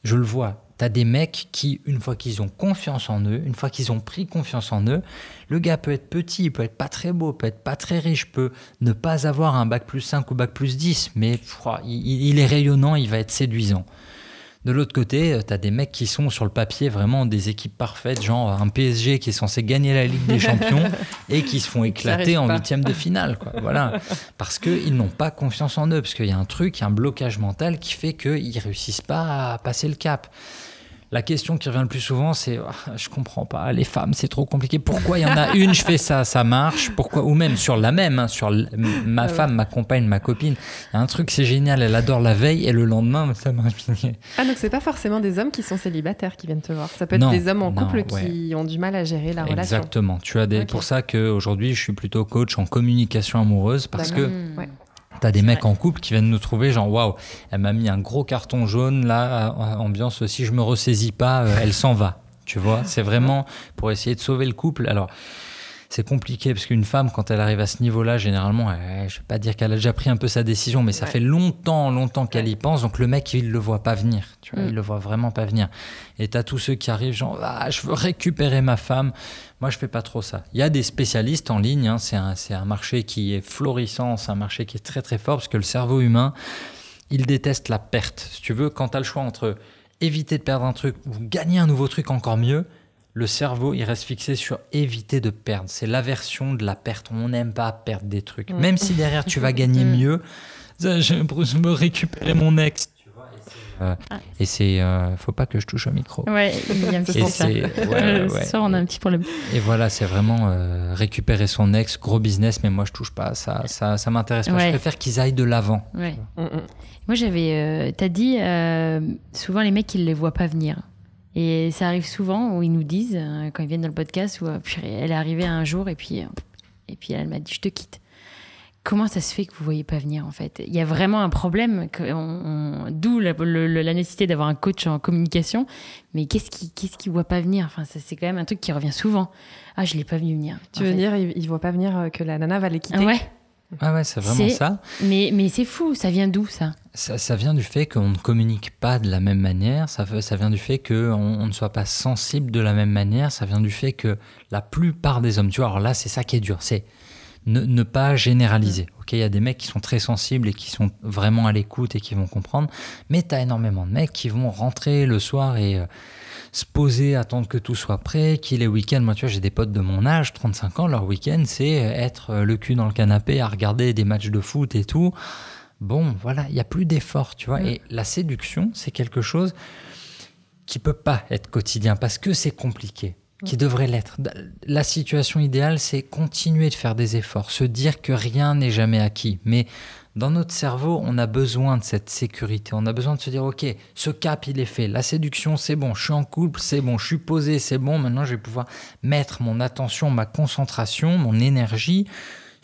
je le vois. T'as des mecs qui, une fois qu'ils ont confiance en eux, une fois qu'ils ont pris confiance en eux, le gars peut être petit, il peut être pas très beau, peut être pas très riche, peut ne pas avoir un bac plus 5 ou bac plus 10, mais il est rayonnant, il va être séduisant. De l'autre côté, tu as des mecs qui sont sur le papier vraiment des équipes parfaites, genre un PSG qui est censé gagner la Ligue des Champions *laughs* et qui se font éclater en huitième de finale. Quoi. Voilà. Parce qu'ils n'ont pas confiance en eux, parce qu'il y a un truc, il y a un blocage mental qui fait qu'ils réussissent pas à passer le cap. La question qui revient le plus souvent, c'est Ah, je comprends pas, les femmes, c'est trop compliqué. Pourquoi il y en a *laughs* une, je fais ça, ça marche? Pourquoi Ou même sur la même, hein, sur ma Ah ouais. femme, ma compagne, ma copine. Un truc, c'est génial, elle adore la veille et le lendemain, *laughs* ça marche. Ah, donc c'est pas forcément des hommes qui sont célibataires qui viennent te voir. Ça peut être Non, des hommes en non, couple ouais. qui ont du mal à gérer la relation. Exactement. Tu as des, Ok. pour ça qu'aujourd'hui, je suis plutôt coach en communication amoureuse parce que Mmh. Ouais. T'as des mecs vrai. en couple qui viennent nous trouver, genre waouh, elle m'a mis un gros carton jaune, là, ambiance, si je me ressaisis pas, euh, elle s'en va. Tu vois, c'est vraiment pour essayer de sauver le couple. Alors, c'est compliqué parce qu'une femme, quand elle arrive à ce niveau-là, généralement, elle- je vais pas dire qu'elle a déjà pris un peu sa décision, mais ça Ouais. fait longtemps, longtemps qu'elle y pense. Donc le mec, il le voit pas venir. Tu vois, Mm. il le voit vraiment pas venir. Et t'as tous ceux qui arrivent, genre, ah, je veux récupérer ma femme. Moi, je fais pas trop ça. Il y a des spécialistes en ligne. hein, c'est un, c'est un marché qui est florissant, c'est un marché qui est très très fort parce que le cerveau humain, il déteste la perte. Si tu veux, quand tu as le choix entre éviter de perdre un truc ou gagner un nouveau truc encore mieux, le cerveau, il reste fixé sur éviter de perdre. C'est l'aversion de la perte. On n'aime pas perdre des trucs. Même si derrière tu vas gagner Mm. mieux, ça, je, je me récupérer mon ex. Et c'est, euh, Ah. et c'est, euh, faut pas que je touche au micro. Ouais, il y a un petit ouais, *laughs* ouais. Soir, on a un petit problème. Et voilà, c'est vraiment euh, récupérer son ex, gros business, mais moi je touche pas ça, ça, ça m'intéresse pas. Ouais. Je préfère qu'ils aillent de l'avant. Ouais. Mm, mm. Moi, j'avais. euh, T'as dit, euh, souvent, les mecs, ils les voient pas venir. Et ça arrive souvent où ils nous disent, euh, quand ils viennent dans le podcast, où euh, elle est arrivée un jour et puis, euh, et puis elle m'a dit je te quitte. Comment ça se fait que vous voyez pas venir en fait? Il y a vraiment un problème, que on- on- d'où la, le- le- la nécessité d'avoir un coach en communication. Mais qu'est-ce qui, qu'est-ce qui voit pas venir? Enfin, ça, c'est quand même un truc qui revient souvent. Ah, je l'ai pas vu venir. Tu veux fait. dire, il, il voit pas venir que la nana va les quitter? Ouais, Ouais, ouais, c'est vraiment C'est- ça. mais, mais c'est fou. Ça vient d'où ça? Ça. ça vient du fait qu'on ne communique pas de la même manière, ça, ça vient du fait qu'on on ne soit pas sensible de la même manière, ça vient du fait que la plupart des hommes, tu vois, alors là c'est ça qui est dur, c'est ne, ne pas généraliser. Ok, il y a des mecs qui sont très sensibles et qui sont vraiment à l'écoute et qui vont comprendre, mais tu as énormément de mecs qui vont rentrer le soir et euh, se poser, attendre que tout soit prêt, qu'il est week-end. Moi, tu vois, j'ai des potes de mon âge, 35 ans, leur week-end, c'est être le cul dans le canapé à regarder des matchs de foot et tout. Bon, voilà, il n'y a plus d'effort, tu vois. Mm. Et la séduction, c'est quelque chose qui peut pas être quotidien parce que c'est compliqué, qui devrait l'être. La situation idéale, c'est continuer de faire des efforts, se dire que rien n'est jamais acquis. Mais dans notre cerveau, on a besoin de cette sécurité. On a besoin de se dire, OK, ce cap, il est fait. La séduction, c'est bon. Je suis en couple, c'est bon. Je suis posé, c'est bon. Maintenant, je vais pouvoir mettre mon attention, ma concentration, mon énergie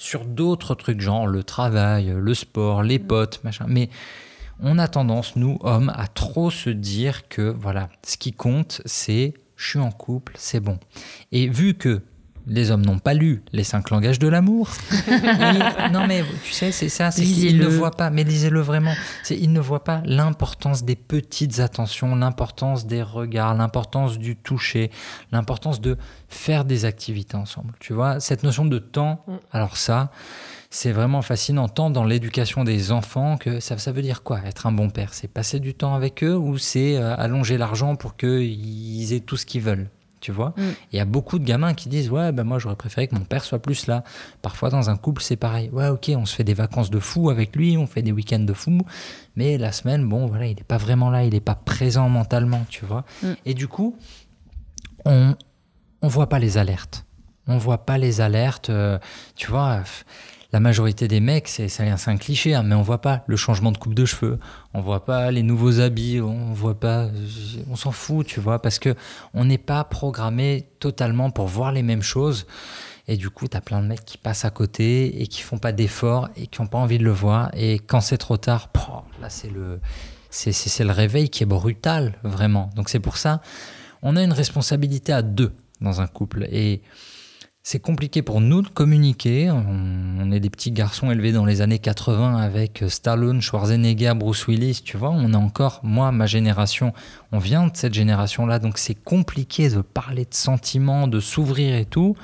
sur d'autres trucs, genre le travail, le sport, les potes, machin. Mais on a tendance, nous, hommes, à trop se dire que, voilà, ce qui compte, c'est je suis en couple, c'est bon. Et vu que les hommes n'ont pas lu les cinq langages de l'amour. *laughs* non mais tu sais, c'est ça, c'est qu'ils ne voient pas, mais lisez-le vraiment. C'est ils ne voient pas l'importance des petites attentions, l'importance des regards, l'importance du toucher, l'importance de faire des activités ensemble. Tu vois, cette notion de temps. Mm. Alors ça, c'est vraiment fascinant, tant dans l'éducation des enfants que ça, ça veut dire quoi être un bon père? C'est passer du temps avec eux ou c'est euh, allonger l'argent pour qu'ils aient tout ce qu'ils veulent? Tu vois Mm. Il y a beaucoup de gamins qui disent ouais ben moi j'aurais préféré que mon père soit plus là. Parfois dans un couple c'est pareil. Ouais ok on se fait des vacances de fou avec lui, on fait des week-ends de fou, mais la semaine bon voilà il n'est pas vraiment là, il n'est pas présent mentalement, tu vois. Mm. Et du coup on on voit pas les alertes. On voit pas les alertes, euh, tu vois. La majorité des mecs, c'est un cliché, hein, mais on voit pas le changement de coupe de cheveux, on voit pas les nouveaux habits, on voit pas, on s'en fout, tu vois, parce que on n'est pas programmé totalement pour voir les mêmes choses. Et du coup, tu as plein de mecs qui passent à côté et qui font pas d'efforts et qui n'ont pas envie de le voir. Et quand c'est trop tard, là, c'est le réveil qui est brutal, vraiment. Donc c'est pour ça, on a une responsabilité à deux dans un couple. Et c'est compliqué pour nous de communiquer. On, est des petits garçons élevés dans les années 80 avec Stallone, Schwarzenegger, Bruce Willis, tu vois. On a encore, moi, ma génération, on vient de cette génération-là, donc c'est compliqué de parler de sentiments, de s'ouvrir et tout.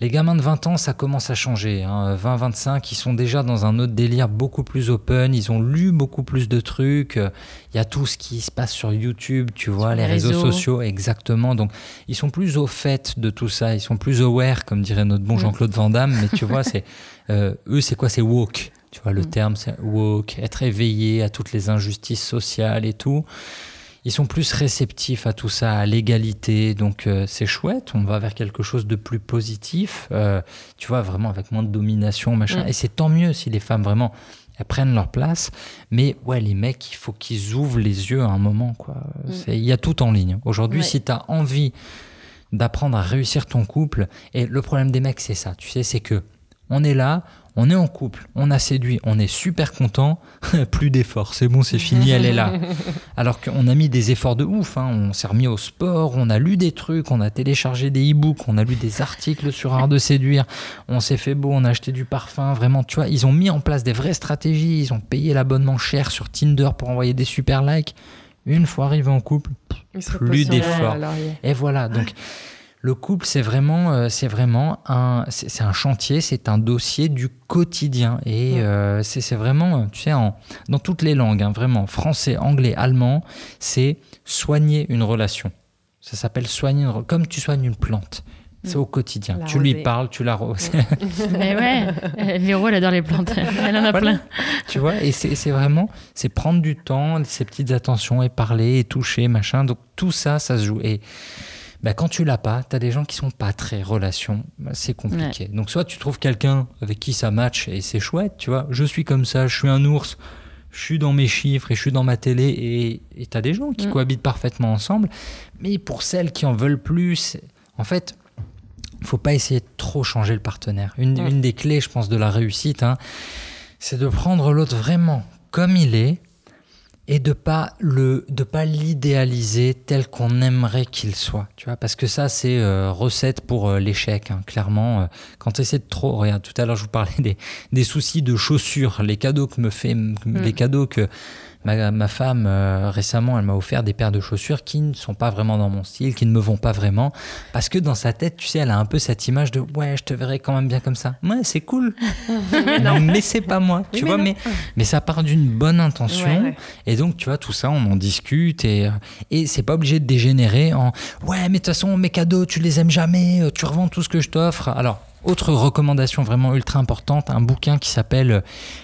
Les gamins de 20 ans, ça commence à changer. Hein. 20-25, ils sont déjà dans un autre délire beaucoup plus open. Ils ont lu beaucoup plus de trucs. Il y a tout ce qui se passe sur YouTube, tu vois, Sur les les réseaux, réseaux. sociaux, exactement. Donc, ils sont plus au fait de tout ça. Ils sont plus aware, comme dirait notre bon. Jean-Claude Van Damme. Mais tu vois, c'est *laughs* euh, eux, c'est quoi? C'est woke. Tu vois, le Mm. terme, c'est woke, être éveillé à toutes les injustices sociales et tout. Ils sont plus réceptifs à tout ça, à l'égalité. Donc, euh, c'est chouette. On va vers quelque chose de plus positif. euh, tu vois, vraiment avec moins de domination, machin. Et c'est tant mieux si les femmes vraiment elles prennent leur place. Mais ouais, les mecs, il faut qu'ils ouvrent les yeux à un moment. quoi. Mm. Il y a tout en ligne. Aujourd'hui, Ouais. si tu as envie d'apprendre à réussir ton couple, et le problème des mecs, c'est ça, tu sais, c'est que on est là, on est en couple, on a séduit, on est super content, *laughs* plus d'efforts, c'est bon, c'est fini, elle est là. *laughs* Alors qu'on a mis des efforts de ouf, hein. on s'est remis au sport, on a lu des trucs, on a téléchargé des e-books, on a lu des articles sur art de séduire, on s'est fait beau, on a acheté du parfum, vraiment, tu vois, ils ont mis en place des vraies stratégies, ils ont payé l'abonnement cher sur Tinder pour envoyer des super likes. Une fois arrivé en couple, Plus d'efforts. et voilà, donc le couple, c'est vraiment, euh, c'est vraiment un, c'est c'est un chantier, c'est un dossier du quotidien. Et Ouais. euh, c'est c'est vraiment, tu sais, en, dans toutes les langues, hein, vraiment, français, anglais, allemand, c'est soigner une relation. Ça s'appelle soigner une comme tu soignes une plante. C'est au quotidien. Tu lui parles, tu l'arroses. *laughs* Mais ouais, euh, Véro, elle adore les plantes. *laughs* Elle en a Voilà. plein. tu vois, et c'est c'est vraiment, c'est prendre du temps, ces petites attentions, et parler, et toucher, machin. Donc tout ça, ça se joue. Et bah, quand tu l'as pas, tu as des gens qui sont pas très relation, bah, c'est compliqué. Donc soit tu trouves quelqu'un avec qui ça match et c'est chouette, tu vois. Je suis comme ça, je suis un ours. je suis dans mes chiffres et je suis dans ma télé et tu as des gens qui Mm. cohabitent parfaitement ensemble. Mais pour celles qui en veulent plus, en fait, faut pas essayer de trop changer le partenaire. Une, Mm. une des clés, je pense, de la réussite, hein, c'est de prendre l'autre vraiment comme il est et de pas le de pas l'idéaliser tel qu'on aimerait qu'il soit tu vois. Parce que ça c'est euh, recette pour euh, l'échec hein, clairement euh, quand tu essaies de trop regarde tout à l'heure je vous parlais des, des soucis de chaussures les cadeaux que me fait les cadeaux que ma, ma femme euh, récemment elle m'a offert des paires de chaussures qui ne sont pas vraiment dans mon style qui ne me vont pas vraiment parce que dans sa tête tu sais elle a un peu cette image de ouais je te verrai quand même bien comme ça ouais c'est cool *laughs* mais c'est pas moi tu Oui, mais vois non. mais mais ça part d'une bonne intention Ouais, ouais. et donc, tu vois, tout ça, on en discute et, euh, et c'est pas obligé de dégénérer en ouais, mais de toute façon, mes cadeaux, tu les aimes jamais, euh, tu revends tout ce que je t'offre. Alors, autre recommandation vraiment ultra importante, un bouquin qui s'appelle euh,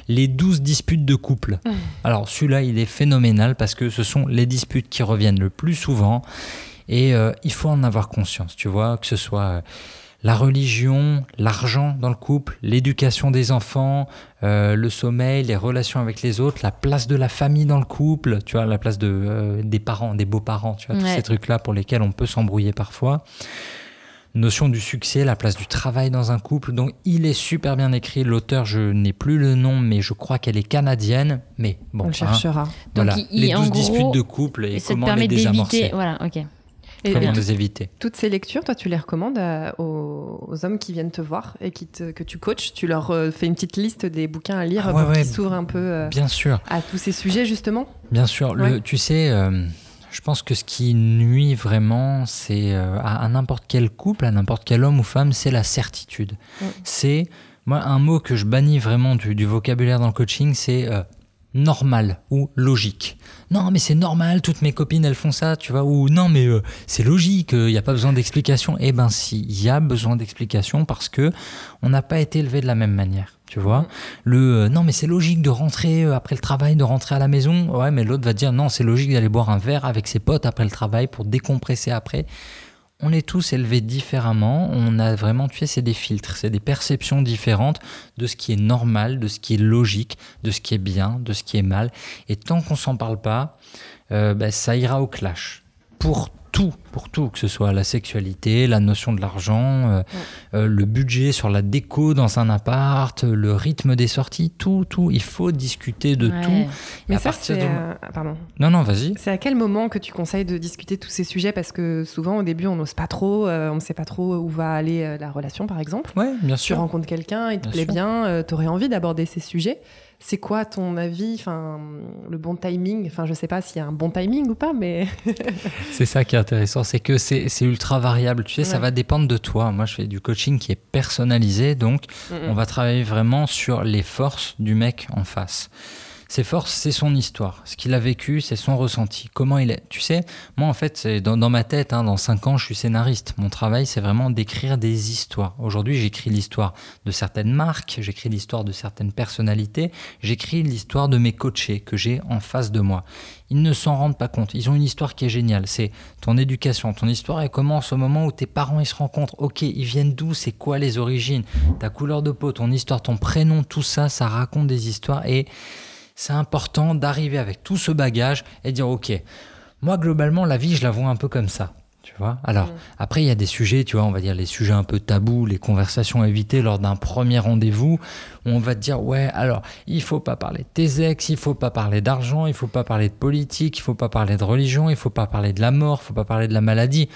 Les 12 disputes de couple. *laughs* Alors, celui-là, il est phénoménal parce que ce sont les disputes qui reviennent le plus souvent et euh, il faut en avoir conscience, tu vois, que ce soit. euh, la religion, l'argent dans le couple, l'éducation des enfants, euh, le sommeil, les relations avec les autres, la place de la famille dans le couple, tu vois, la place de, des parents, des beaux-parents, tu vois, tous ces trucs-là pour lesquels on peut s'embrouiller parfois. Notion du succès, la place du travail dans un couple. Donc, il est super bien écrit. L'auteur, je n'ai plus le nom, mais je crois qu'elle est canadienne. Mais bon, On le hein, cherchera. voilà. il- il- les en 12 gros, disputes de couple et, Et ça te comment les désamorcer. Voilà, ok. Et, Comment et les éviter. toutes ces lectures, toi, tu les recommandes à- aux, aux hommes qui viennent te voir et qui te- que tu coaches? Tu leur euh, fais une petite liste des bouquins à lire Ah ouais, pour ouais. qu'ils s'ouvrent un peu euh, Bien sûr. à tous ces sujets, justement? Bien sûr, le, tu sais, euh, je pense que ce qui nuit vraiment, c'est euh, à, à n'importe quel couple, à n'importe quel homme ou femme, c'est la certitude. Ouais. C'est, moi, un mot que je bannis vraiment du, du vocabulaire dans le coaching, c'est euh, normal ou logique. Non, mais c'est normal, toutes mes copines, elles font ça, tu vois, ou non, mais euh, c'est logique, il n'y a pas besoin d'explication. Eh ben si, il y a besoin d'explication parce que on n'a pas été élevé de la même manière, tu vois. Le euh, non, mais c'est logique de rentrer euh, après le travail, de rentrer à la maison. Ouais, mais l'autre va dire non, c'est logique d'aller boire un verre avec ses potes après le travail pour décompresser après. On est tous élevés différemment. On a vraiment, tu sais, c'est des filtres, c'est des perceptions différentes de ce qui est normal, de ce qui est logique, de ce qui est bien, de ce qui est mal. Et tant qu'on s'en parle pas, euh, ben, ça ira au clash. Pour tout, pour tout, que ce soit la sexualité, la notion de l'argent, euh, euh, le budget sur la déco dans un appart, le rythme des sorties, tout, tout. Il faut discuter de Ouais. tout. Et Mais à ça, partir c'est. de- euh, pardon. Non, non, vas-y. C'est à quel moment que tu conseilles de discuter tous ces sujets? Parce que souvent, au début, on n'ose pas trop, euh, on ne sait pas trop où va aller la relation, par exemple. Ouais, bien Tu sûr. rencontres quelqu'un, il te Bien plaît sûr. bien, tu aurais envie d'aborder ces sujets. C'est quoi, ton avis, enfin, le bon timing? Enfin, je sais pas s'il y a un bon timing ou pas, mais *laughs* C'est ça qui est intéressant, c'est que c'est ultra variable. Tu sais, ça va dépendre de toi. Moi, je fais du coaching qui est personnalisé, donc on va travailler vraiment sur les forces du mec en face. Ses forces, c'est son histoire. Ce qu'il a vécu, c'est son ressenti. Comment il est. Tu sais, moi, en fait, dans, dans ma tête, hein, dans 5 ans, je suis scénariste. Mon travail, c'est vraiment d'écrire des histoires. Aujourd'hui, j'écris l'histoire de certaines marques, j'écris l'histoire de certaines personnalités, j'écris l'histoire de mes coachés que j'ai en face de moi. Ils ne s'en rendent pas compte. Ils ont une histoire qui est géniale. C'est ton éducation. Ton histoire, elle commence au moment où tes parents ils se rencontrent. Ok, ils viennent d'où? C'est quoi les origines? Ta couleur de peau, ton histoire, ton prénom, tout ça, ça raconte des histoires. Et c'est important d'arriver avec tout ce bagage et dire ok, moi globalement la vie je la vois un peu comme ça. Tu vois Alors, après, il y a des sujets, tu vois, on va dire les sujets un peu tabous, les conversations à éviter lors d'un premier rendez-vous, où on va te dire, ouais, alors, il faut pas parler de tes ex, il faut pas parler d'argent, il faut pas parler de politique, il faut pas parler de religion, il faut pas parler de la mort, il faut pas parler de la maladie.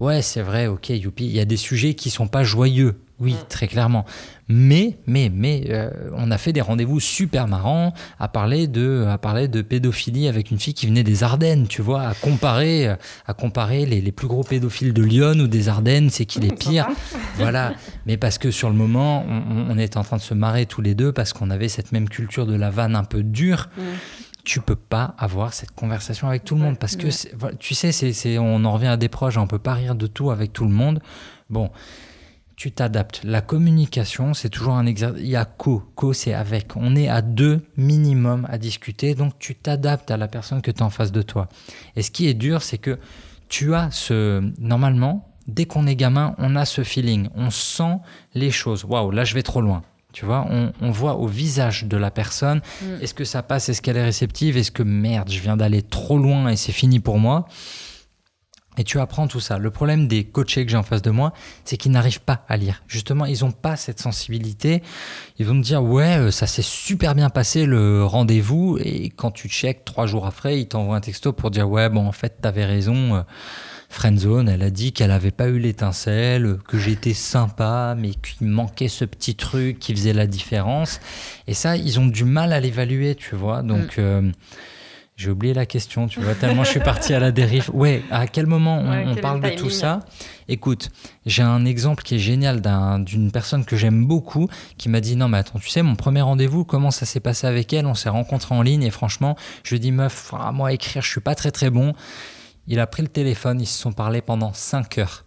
Ouais, c'est vrai, ok, youpi, il y a des sujets qui sont pas joyeux, oui, très clairement. Mais, mais, mais, euh, on a fait des rendez-vous super marrants à parler de, à parler de pédophilie avec une fille qui venait des Ardennes, tu vois, à comparer, euh, à comparer les, les plus gros pédophiles de Lyon ou des Ardennes, c'est qui les *laughs* pires. Voilà. Mais parce que sur le moment, on, on- était en train de se marrer tous les deux parce qu'on avait cette même culture de la vanne un peu dure. Tu peux pas avoir cette conversation avec tout le monde parce que tu sais, c'est- on en revient à des proches, on peut pas rire de tout avec tout le monde. Bon, tu t'adaptes. La communication, c'est toujours un exercice. Il y a co. Co, c'est avec. On est à deux minimum à discuter. Donc, tu t'adaptes à la personne que tu as en face de toi. Et ce qui est dur, c'est que tu as ce. Normalement, dès qu'on est gamin, on a ce feeling. On sent les choses. Waouh, là, je vais trop loin. Tu vois, on, on voit au visage de la personne, Mm. est-ce que ça passe, est-ce qu'elle est réceptive, est-ce que merde, je viens d'aller trop loin et c'est fini pour moi? Et tu apprends tout ça. Le problème des coachés que j'ai en face de moi, c'est qu'ils n'arrivent pas à lire. Justement, ils n'ont pas cette sensibilité. Ils vont me dire, ouais, euh, ça s'est super bien passé le rendez-vous. Et quand tu checkes trois jours après, ils t'envoient un texto pour dire, ouais, bon, en fait, t'avais raison. euh, Friendzone, elle a dit qu'elle n'avait pas eu l'étincelle, que j'étais sympa, mais qu'il manquait ce petit truc qui faisait la différence. Et ça, ils ont du mal à l'évaluer, tu vois. Donc, euh, j'ai oublié la question, tu vois, tellement je suis parti à la dérive. Ouais, à quel moment on, Ouais, parle le de tout ça Écoute, j'ai un exemple qui est génial d'un- d'une personne que j'aime beaucoup qui m'a dit non mais attends, tu sais mon premier rendez-vous, comment ça s'est passé avec elle? On s'est rencontrés en ligne et franchement, je dit meuf, moi écrire, je suis pas très très bon. Il a pris le téléphone, ils se sont parlé pendant 5 heures.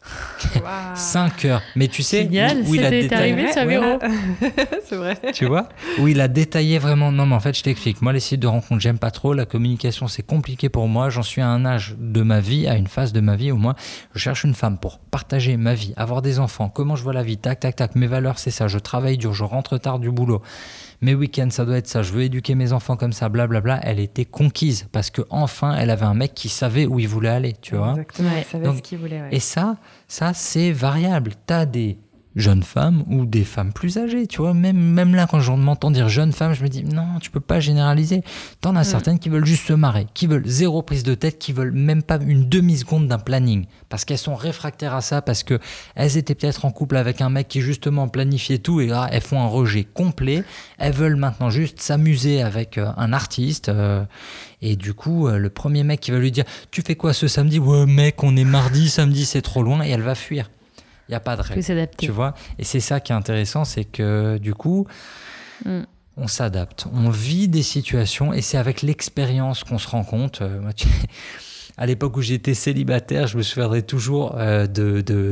*laughs* 5 heures. Mais tu sais, Génial, où, où il a c'était détaillé- Ouais, *laughs* c'est vrai. tu vois Où il a détaillé vraiment. Non, mais en fait, je t'explique. Moi, les sites de rencontres, j'aime pas trop. La communication, c'est compliqué pour moi. J'en suis à un âge de ma vie, à une phase de ma vie où moi, je cherche une femme pour partager ma vie, avoir des enfants, comment je vois la vie, tac, tac, tac. Mes valeurs, c'est ça. Je travaille dur, je rentre tard du boulot. Mes week-ends, ça doit être ça. Je veux éduquer mes enfants comme ça, blablabla. Elle était conquise parce que enfin, elle avait un mec qui savait où il voulait aller, tu vois. Exactement, il savait Donc, ce qu'il voulait. ouais. Et ça, ça c'est variable. T'as des jeunes femmes ou des femmes plus âgées, tu vois. Même, même là, quand je m'entends dire jeune femme, je me dis non, tu peux pas généraliser. T'en as certaines qui veulent juste se marrer, qui veulent zéro prise de tête, qui veulent même pas une demi-seconde d'un planning. Parce qu'elles sont réfractaires à ça, parce que elles étaient peut-être en couple avec un mec qui justement planifiait tout et là, elles font un rejet complet. Elles veulent maintenant juste s'amuser avec euh, un artiste. euh, et du coup, euh, le premier mec qui va lui dire Tu fais quoi ce samedi? Ouais, mec, on est mardi, samedi, c'est trop loin. Et elle va fuir. Il n'y a pas de règle. s'adapter. Tu vois Et c'est ça qui est intéressant c'est que du coup, Mm. on s'adapte. On vit des situations et c'est avec l'expérience qu'on se rend compte. Euh, moi, tu- À l'époque où j'étais célibataire, je me souviendrai toujours euh,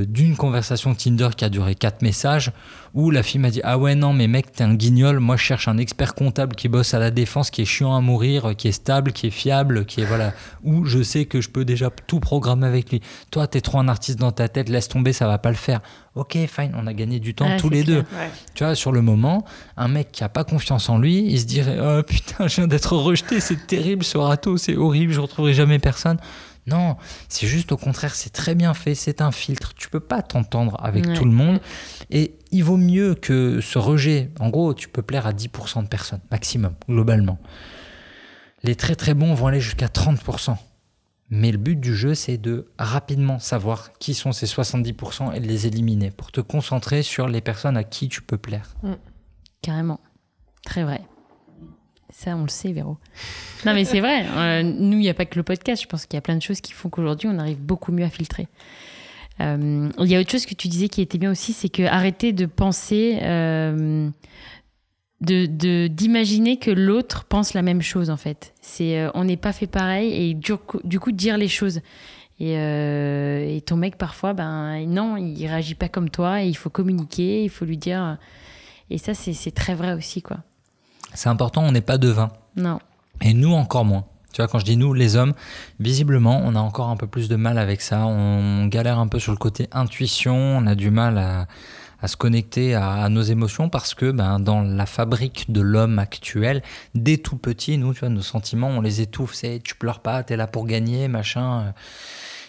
d'une conversation Tinder qui a duré quatre messages où la fille m'a dit Ah ouais, non, mais mec, t'es un guignol. Moi, je cherche un expert comptable qui bosse à la défense, qui est chiant à mourir, qui est stable, qui est fiable, qui est voilà, *laughs* où je sais que je peux déjà tout programmer avec lui. Toi, t'es trop un artiste dans ta tête, laisse tomber, ça va pas le faire. Ok, fine, on a gagné du temps tous les deux. Ouais. Tu vois, sur le moment, un mec qui a pas confiance en lui, il se dirait Oh *laughs* putain, je viens d'être rejeté, c'est terrible ce râteau, c'est horrible, je retrouverai jamais personne. Non, c'est juste au contraire, c'est très bien fait, c'est un filtre. Tu peux pas t'entendre avec Ouais. tout le monde. Et il vaut mieux que ce rejet. En gros, tu peux plaire à 10% de personnes, maximum, globalement. Les très très bons vont aller jusqu'à 30%. Mais le but du jeu, c'est de rapidement savoir qui sont ces 70% et de les éliminer pour te concentrer sur les personnes à qui tu peux plaire. Carrément. Très vrai. Ça, on le sait, Véro. Non, mais c'est vrai. Euh, nous, il n'y a pas que le podcast. Je pense qu'il y a plein de choses qui font qu'aujourd'hui, on arrive beaucoup mieux à filtrer. Euh, Il y a autre chose que tu disais qui était bien aussi, c'est que arrêter de penser, euh, de d'imaginer que l'autre pense la même chose en fait. C'est euh, on n'est pas fait pareil et du coup, du coup dire les choses. Et, euh, et ton mec parfois, ben non, il réagit pas comme toi. Et il faut communiquer, il faut lui dire. Et ça, c'est c'est très vrai aussi, quoi. C'est important, on n'est pas devin. Non. Et nous encore moins. Tu vois, quand je dis nous, les hommes, visiblement, on a encore un peu plus de mal avec ça. On galère un peu sur le côté intuition. On a du mal à, à se connecter à, à nos émotions parce que ben, dans la fabrique de l'homme actuel, dès tout petit, nous, tu vois, nos sentiments, on les étouffe. C'est tu pleures pas, t'es là pour gagner, machin.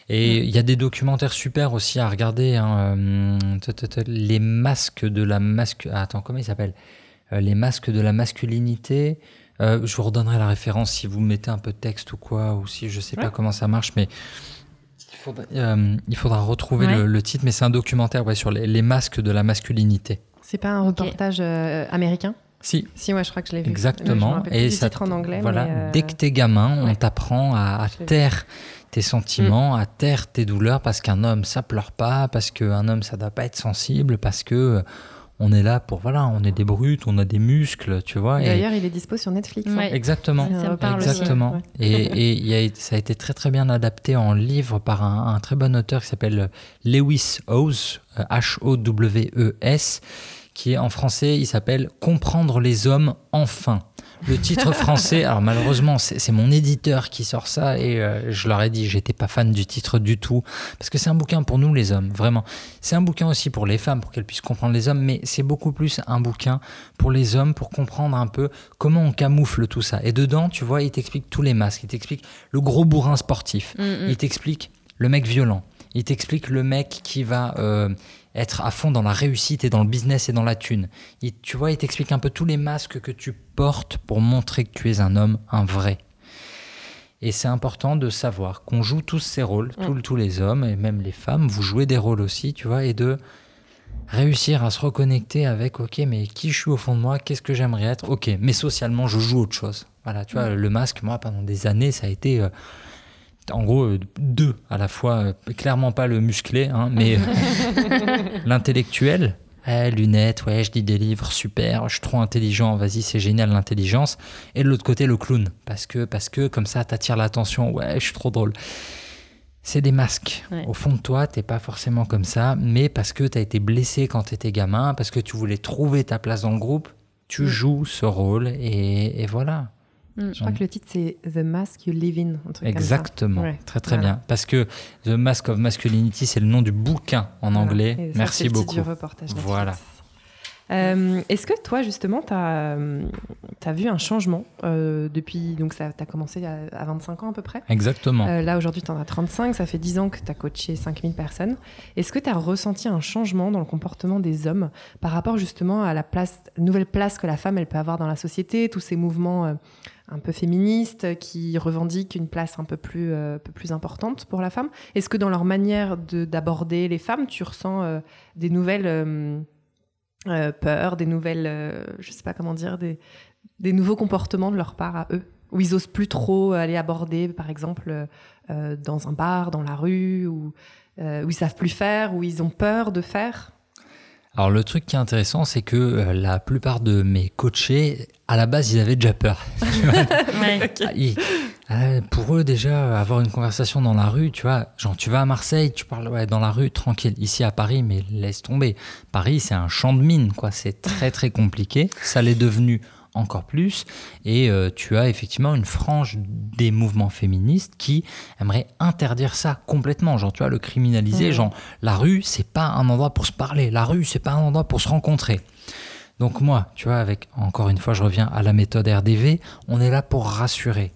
Et il y a des documentaires super aussi à regarder. hein, euh, les masques de la masque. ah, attends, comment il s'appelle Euh, Les masques de la masculinité. Euh, je vous redonnerai la référence si vous mettez un peu de texte ou quoi, ou si je sais pas comment ça marche, mais faudra, euh, il faudra retrouver Ouais. le, le titre, mais c'est un documentaire ouais, sur les, les masques de la masculinité. C'est pas un reportage euh, américain? Si, Si, ouais, je crois que je l'ai vu. Mais je exactement. rappelle plus du titre en anglais. Voilà, euh, dès que t'es gamin, on t'apprend à, Je taire tes sentiments, à taire tes douleurs, parce qu'un homme ça pleure pas, parce qu'un homme ça doit pas être sensible, parce que euh, on est là pour voilà, on est des brutes, on a des muscles, tu vois. et- D'ailleurs, il est dispo sur Netflix. hein. Ouais. Exactement. Ça aussi. Exactement. Ouais. Et, et il y a- ça a été très très bien adapté en livre par un, un très bon auteur qui s'appelle Lewis Howes, euh, H-O-W-E-S, qui est en français, il s'appelle Comprendre les hommes enfin. Le titre français, alors malheureusement, c'est mon éditeur qui sort ça et euh, je leur ai dit, j'étais pas fan du titre du tout parce que c'est un bouquin pour nous les hommes, vraiment. C'est un bouquin aussi pour les femmes pour qu'elles puissent comprendre les hommes, mais c'est beaucoup plus un bouquin pour les hommes pour comprendre un peu comment on camoufle tout ça. Et dedans, tu vois, il t'explique tous les masques, il t'explique le gros bourrin sportif, Mm, mm. il t'explique le mec violent, il t'explique le mec qui va euh, être à fond dans la réussite et dans le business et dans la thune. Il- tu vois, il t'explique un peu tous les masques que tu portes pour montrer que tu es un homme, un vrai. Et c'est important de savoir qu'on joue tous ces rôles, tous, tous les hommes et même les femmes, vous jouez des rôles aussi, tu vois, et de réussir à se reconnecter avec, ok, mais qui je suis au fond de moi, qu'est-ce que j'aimerais être, ok, mais socialement, je joue autre chose. Voilà, tu vois, le masque, moi, pendant des années, ça a été... euh, en gros, euh, deux à la fois, euh, clairement pas le musclé, hein, mais *laughs* l'intellectuel. Eh, lunettes, ouais, je lis des livres, super, je suis trop intelligent, vas-y, c'est génial l'intelligence. Et de l'autre côté, le clown, parce que, parce que comme ça, t'attires l'attention, ouais, je suis trop drôle. C'est des masques. Ouais. Au fond de toi, t'es pas forcément comme ça, mais parce que t'as été blessé quand t'étais gamin, parce que tu voulais trouver ta place dans le groupe, tu Mm. joues ce rôle, et, et voilà. Je crois que le titre c'est The Mask You Live In. un truc comme ça. Exactement, Ouais, très très voilà. bien. Parce que The Mask of Masculinity, c'est le nom du bouquin en Voilà. anglais. Et ça, Merci le beaucoup. du reportage. Voilà. Euh, Est-ce que toi, justement, tu as, vu un changement euh, depuis. Donc, ça as commencé à, à 25 ans à peu près? Exactement. Euh, là, aujourd'hui, tu en as 35. Ça fait 10 ans que tu as coaché 5000 personnes. Est-ce que tu as ressenti un changement dans le comportement des hommes par rapport justement à la place, nouvelle place que la femme elle peut avoir dans la société, tous ces mouvements euh, un peu féministes qui revendiquent une place un peu plus, euh, peu plus importante pour la femme Est-ce que dans leur manière de- d'aborder les femmes, tu ressens euh, des nouvelles euh, peurs, des nouvelles, je sais pas comment dire, des, nouveaux comportements de leur part à eux? Où ils osent plus trop aller aborder, par exemple, dans un bar, dans la rue, ou euh, où ils savent plus faire, où ils ont peur de faire? Alors le truc qui est intéressant, c'est que euh, la plupart de mes coachés, à la base, ils avaient déjà peur. *laughs* Ouais. *laughs* Ah, ils- ah, pour eux déjà, avoir une conversation dans la rue, tu vois, genre tu vas à Marseille, tu parles ouais, dans la rue, tranquille. Ici à Paris, mais laisse tomber. Paris, c'est un champ de mine, quoi. C'est très très compliqué. Ça l'est devenu encore plus. Et euh, tu as effectivement une frange des mouvements féministes qui aimerait interdire ça complètement. Genre, tu vois, le criminaliser. Genre, la rue, c'est pas un endroit pour se parler. La rue, c'est pas un endroit pour se rencontrer. Donc moi, tu vois, avec encore une fois, je reviens à la méthode RDV, on est là pour rassurer.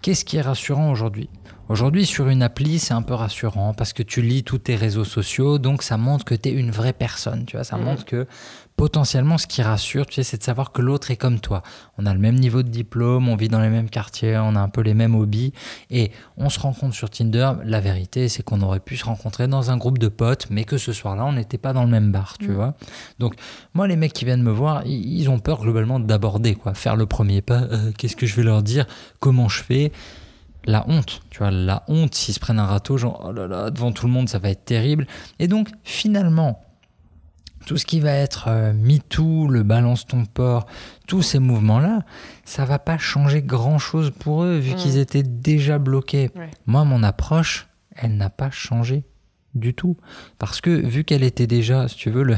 Qu'est-ce qui est rassurant aujourd'hui? Aujourd'hui, sur une appli, c'est un peu rassurant parce que tu lis tous tes réseaux sociaux, donc ça montre que tu es une vraie personne, tu vois, ça Mhm. montre que potentiellement ce qui rassure, tu sais, c'est de savoir que l'autre est comme toi. On a le même niveau de diplôme, on vit dans les mêmes quartiers, on a un peu les mêmes hobbies et on se rencontre sur Tinder. La vérité, c'est qu'on aurait pu se rencontrer dans un groupe de potes, mais que ce soir-là, on n'était pas dans le même bar, tu Mhm. vois. Donc moi, les mecs qui viennent me voir, ils ils ont peur globalement d'aborder, quoi, faire le premier pas. euh, Qu'est-ce que je vais leur dire? Comment je fais? La honte, tu vois, la honte s'ils se prennent un râteau, genre oh là là, devant tout le monde, ça va être terrible. Et donc finalement, tout ce qui va être euh, MeToo, le balance ton port, tous ces mouvements-là, ça va pas changer grand-chose pour eux vu Mm. qu'ils étaient déjà bloqués. Ouais. Moi, mon approche, elle n'a pas changé du tout. Parce que vu qu'elle était déjà, si tu veux, le,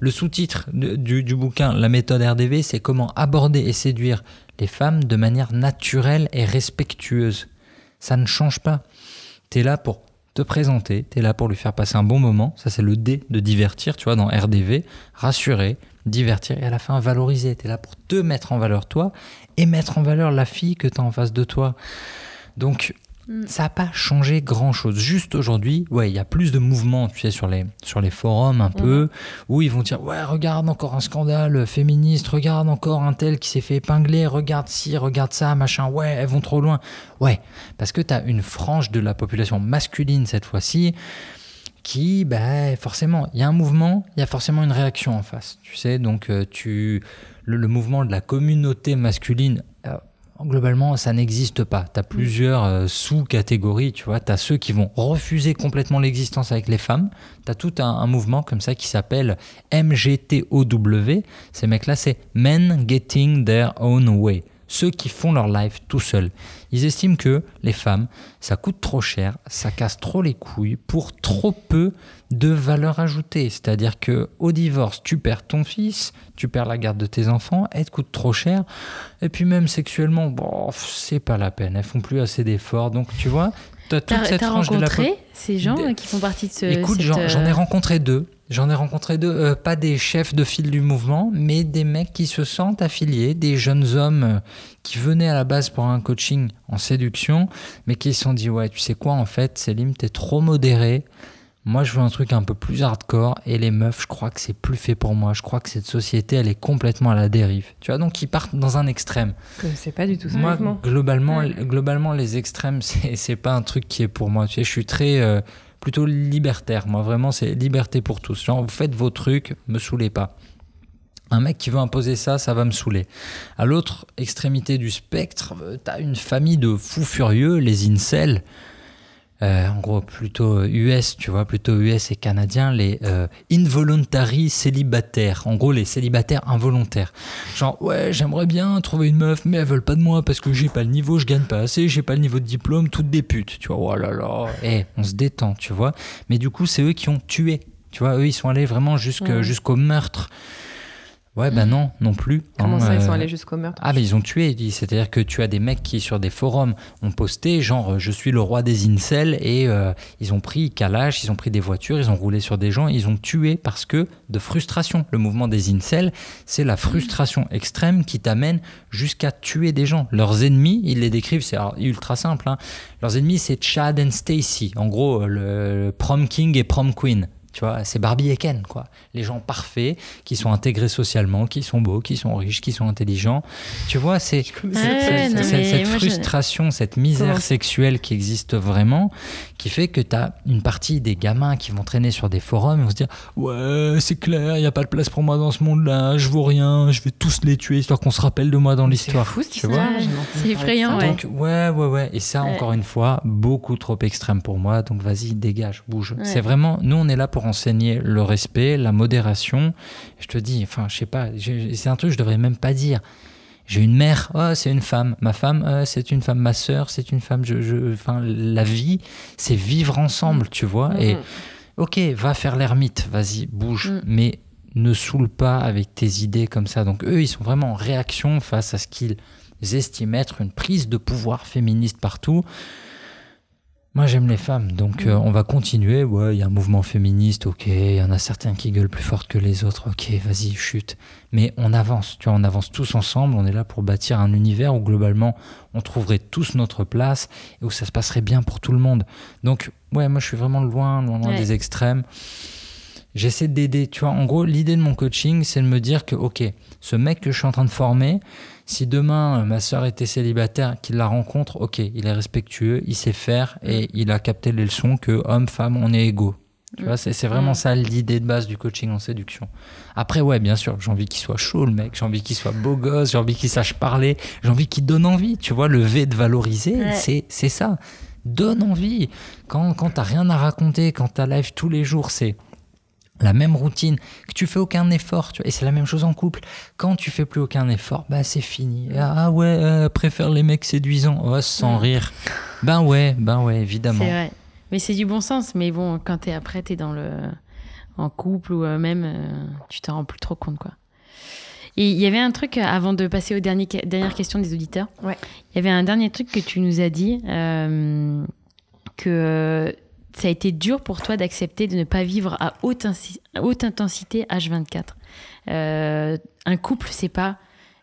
le sous-titre du, du bouquin, la méthode RDV, c'est comment aborder et séduire les femmes de manière naturelle et respectueuse. Ça ne change pas. Tu es là pour te présenter, tu es là pour lui faire passer un bon moment. Ça, c'est le D de divertir, tu vois, dans RDV. Rassurer, divertir et à la fin valoriser. Tu es là pour te mettre en valeur toi et mettre en valeur la fille que tu as en face de toi. Donc, Mm. ça n'a pas changé grand-chose. Juste aujourd'hui, ouais, il y a plus de mouvements, tu sais, sur les, sur les forums un peu, où ils vont dire, ouais, regarde encore un scandale féministe, regarde encore un tel qui s'est fait épingler, regarde ci, regarde ça, machin, ouais, elles vont trop loin. Ouais, parce que tu as une frange de la population masculine cette fois-ci, qui, bah, forcément, il y a un mouvement, il y a forcément une réaction en face. Tu sais, donc euh, tu, le, le mouvement de la communauté masculine, globalement, ça n'existe pas. Tu as plusieurs euh, sous-catégories, tu vois. Tu as ceux qui vont refuser complètement l'existence avec les femmes. Tu as tout un, un mouvement comme ça qui s'appelle MGTOW. Ces mecs-là, c'est Men Getting Their Own Way. ceux qui font leur live tout seuls. Ils estiment que les femmes, ça coûte trop cher, ça casse trop les couilles pour trop peu de valeur ajoutée. C'est-à-dire que au divorce, tu perds ton fils, tu perds la garde de tes enfants, elles te coûtent trop cher. Et puis même sexuellement, bon, c'est pas la peine. Elles font plus assez d'efforts. Donc tu vois, tu as toute cette frange de la ces gens qui font partie de ce. Écoute, j'en ai euh, rencontré deux. J'en ai rencontré deux, euh, pas des chefs de file du mouvement, mais des mecs qui se sentent affiliés, des jeunes hommes euh, qui venaient à la base pour un coaching en séduction, mais qui se sont dit Ouais, tu sais quoi, en fait, Célim, t'es trop modéré. Moi, je veux un truc un peu plus hardcore et les meufs, je crois que c'est plus fait pour moi. Je crois que cette société, elle est complètement à la dérive. Tu vois, donc ils partent dans un extrême. C'est pas du tout ça. Moi, globalement, globalement, les extrêmes, *laughs* c'est pas un truc qui est pour moi. Tu sais, je suis très euh, plutôt libertaire. Moi, vraiment, c'est liberté pour tous. Genre, vous faites vos trucs, me saoulez pas. Un mec qui veut imposer ça, ça va me saouler. À l'autre extrémité du spectre, euh, t'as une famille de fous furieux, les incels. Euh, en gros plutôt US, tu vois, plutôt US et canadiens, les euh, involuntary célibataires, en gros les célibataires involontaires. Genre ouais, j'aimerais bien trouver une meuf, mais elles veulent pas de moi parce que j'ai pas le niveau, je gagne pas assez, j'ai pas le niveau de diplôme, toutes des putes, tu vois. Oh là là, eh, on se détend, tu vois. Mais du coup, c'est eux qui ont tué, tu vois. Eux, ils sont allés vraiment jusqu'au meurtre. Ouais, ben non, non plus. Comment ça, ils sont euh, allés jusqu'au meurtre? Ah, mais ils ont tué. C'est-à-dire que tu as des mecs qui, sur des forums, ont posté genre je suis le roi des incels et euh, ils ont pris Kalash, ils ont pris des voitures, ils ont roulé sur des gens, ils ont tué parce que de frustration. Le mouvement des incels, c'est la frustration extrême qui t'amène jusqu'à tuer des gens. Leurs ennemis, ils les décrivent, c'est ultra simple. Hein. Leurs ennemis, c'est Chad et Stacy. En gros, le prom king et prom queen. Tu vois, c'est Barbie et Ken, quoi. Les gens parfaits, qui sont intégrés socialement, qui sont beaux, qui sont riches, qui sont intelligents. Tu vois, c'est cette frustration, cette misère sexuelle qui existe vraiment, qui fait que tu as une partie des gamins qui vont traîner sur des forums et vont se dire Ouais, c'est clair, il n'y a pas de place pour moi dans ce monde-là, je vaux rien, je vais tous les tuer histoire qu'on se rappelle de moi dans l'histoire. C'est fou, tu vois. C'est effrayant, ouais. Donc, ouais, ouais, ouais. Et ça, encore une fois, beaucoup trop extrême pour moi. Donc, vas-y, dégage, bouge. C'est vraiment, nous, on est là pour enseigner le respect, la modération. Je te dis, enfin, je sais pas, c'est un truc que je devrais même pas dire. J'ai une mère, oh, c'est une femme. Ma femme, oh, c'est une femme. Ma sœur, c'est une femme. Je, je, enfin, la vie, c'est vivre ensemble, tu vois. Mm-hmm. Et ok, va faire l'ermite, vas-y, bouge, mm. mais ne saoule pas avec tes idées comme ça. Donc eux, ils sont vraiment en réaction face à ce qu'ils estiment être une prise de pouvoir féministe partout. Moi, j'aime les femmes, donc euh, on va continuer. Ouais, il y a un mouvement féministe, ok. Il y en a certains qui gueulent plus fort que les autres, ok. Vas-y, chute. Mais on avance, tu vois, on avance tous ensemble. On est là pour bâtir un univers où globalement, on trouverait tous notre place et où ça se passerait bien pour tout le monde. Donc, ouais, moi, je suis vraiment loin, loin, loin des extrêmes. J'essaie d'aider, tu vois. En gros, l'idée de mon coaching, c'est de me dire que, ok, ce mec que je suis en train de former, si demain euh, ma sœur était célibataire, qu'il la rencontre, ok, il est respectueux, il sait faire et il a capté les leçons que homme, femme, on est égaux. Tu vois, c'est vraiment ça l'idée de base du coaching en séduction. Après, ouais, bien sûr, j'ai envie qu'il soit chaud, le mec, j'ai envie qu'il soit beau gosse, j'ai envie qu'il sache parler, j'ai envie qu'il donne envie. Tu vois, le V de valoriser, c'est ça. Donne envie. Quand, quand t'as rien à raconter, quand t'as live tous les jours, c'est la même routine, que tu fais aucun effort, tu vois, et c'est la même chose en couple. Quand tu fais plus aucun effort, bah c'est fini. Ah ouais, euh, préfère les mecs séduisants, oh, sans rire. Ben ouais, ben ouais, évidemment. C'est vrai. Mais c'est du bon sens, mais bon, quand t'es après, t'es dans le en couple ou euh, même, euh, tu t'en rends plus trop compte, quoi. Et il y avait un truc, avant de passer aux dernières, dernières questions des auditeurs, ouais. il y avait un dernier truc que tu nous as dit, que ça a été dur pour toi d'accepter de ne pas vivre à haute, haute intensité H24. Euh, un couple, c'est pas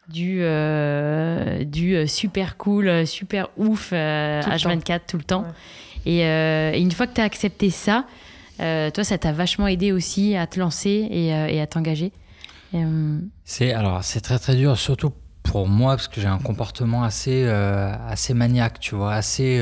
du, euh, du euh, super cool, super ouf H24 tout le temps. Et, une fois que tu as accepté ça, toi, ça t'a vachement aidé aussi à te lancer et, et à t'engager. C'est alors c'est très très dur, surtout pour moi parce que j'ai un comportement assez assez maniaque, tu vois, assez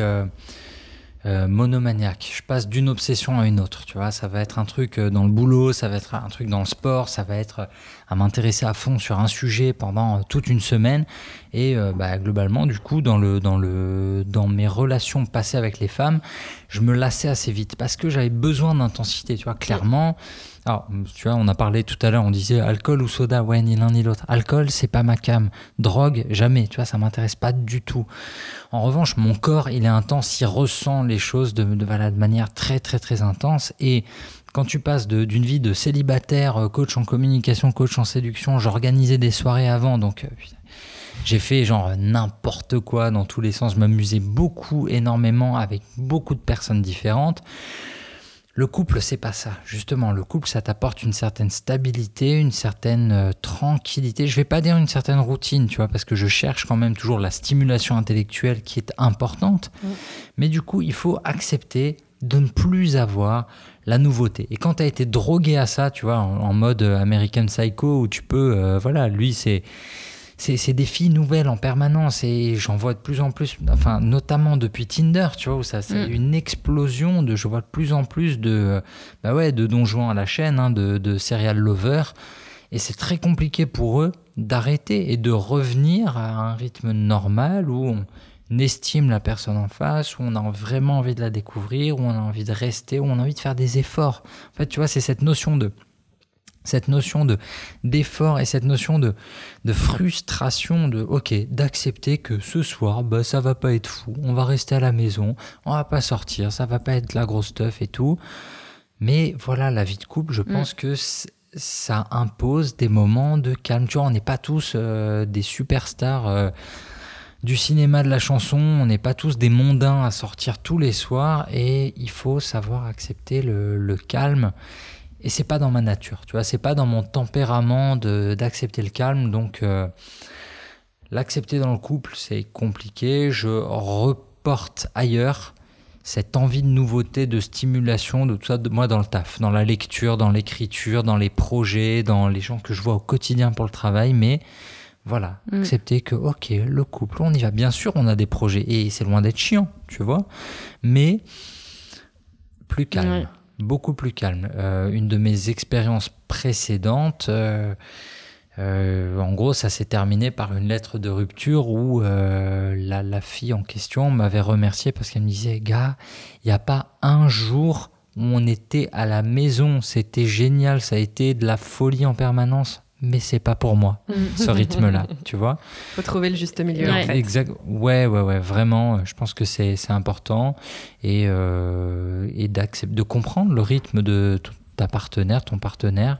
euh, monomaniaque. Je passe d'une obsession à une autre. Tu vois, ça va être un truc euh, dans le boulot, ça va être un truc dans le sport, ça va être euh, à m'intéresser à fond sur un sujet pendant toute une semaine. Et euh, bah, globalement, du coup, dans, le, dans, le, dans mes relations passées avec les femmes, je me lassais assez vite parce que j'avais besoin d'intensité, tu vois, clairement. Alors, tu vois, on a parlé tout à l'heure, on disait alcool ou soda, ouais, ni l'un ni l'autre. Alcool, c'est pas ma cam. Drogue, jamais, tu vois, ça m'intéresse pas du tout. En revanche, mon corps, il est intense, il ressent les choses de, manière très, très, très intense. Et quand tu passes d'une vie de célibataire, euh, coach en communication, coach en séduction, j'organisais des soirées avant, donc euh, j'ai fait genre n'importe quoi dans tous les sens. Je m'amusais beaucoup, énormément avec beaucoup de personnes différentes. Le couple, c'est pas ça. Justement, le couple, ça t'apporte une certaine stabilité, une certaine euh, tranquillité. Je vais pas dire une certaine routine, tu vois, parce que je cherche quand même toujours la stimulation intellectuelle qui est importante. Mmh. Mais du coup, il faut accepter de ne plus avoir la nouveauté. Et quand tu as été drogué à ça, tu vois, en, en mode American Psycho, où tu peux, euh, voilà, lui, c'est c'est des filles nouvelles en permanence et j'en vois de plus en plus, enfin notamment depuis Tinder, tu vois, où ça c'est mm. une explosion de, je vois de plus en plus de, bah ouais, de donjons à la chaîne, hein, de, de serial lovers, et c'est très compliqué pour eux d'arrêter et de revenir à un rythme normal où on estime la personne en face, où on a vraiment envie de la découvrir, où on a envie de rester, où on a envie de faire des efforts. En fait, tu vois, c'est cette notion de cette notion de d'effort et cette notion de, de frustration de ok d'accepter que ce soir bah ça va pas être fou on va rester à la maison on va pas sortir ça va pas être la grosse stuff et tout. Mais voilà la vie de couple je mm. pense que ça impose des moments de calme. Tu vois on n'est pas tous euh, des superstars euh, du cinéma de la chanson, on n'est pas tous des mondains à sortir tous les soirs et il faut savoir accepter le, le calme et c'est pas dans ma nature, tu vois, c'est pas dans mon tempérament d'accepter le calme, donc euh, l'accepter dans le couple c'est compliqué, je reporte ailleurs cette envie de nouveauté, de stimulation, de tout ça, de moi dans le taf, dans la lecture, dans l'écriture, dans les projets, dans les gens que je vois au quotidien pour le travail, mais voilà, mm. accepter que, ok, le couple, on y va. Bien sûr, on a des projets et c'est loin d'être chiant, tu vois, mais plus calme beaucoup plus calme. Euh, une de mes expériences précédentes, euh, euh, en gros, ça s'est terminé par une lettre de rupture où la, la, fille en question m'avait remercié parce qu'elle me disait, gars, il n'y a pas un jour où on était à la maison, c'était génial, ça a été de la folie en permanence mais c'est pas pour moi mm. ce rythme-là, *laughs* tu vois. Faut trouver le juste milieu. Ouais. En fait. Exact. Ouais, ouais, ouais. Vraiment, je pense que c'est important et euh, et d'accepter, de comprendre le rythme de ta partenaire, ton partenaire.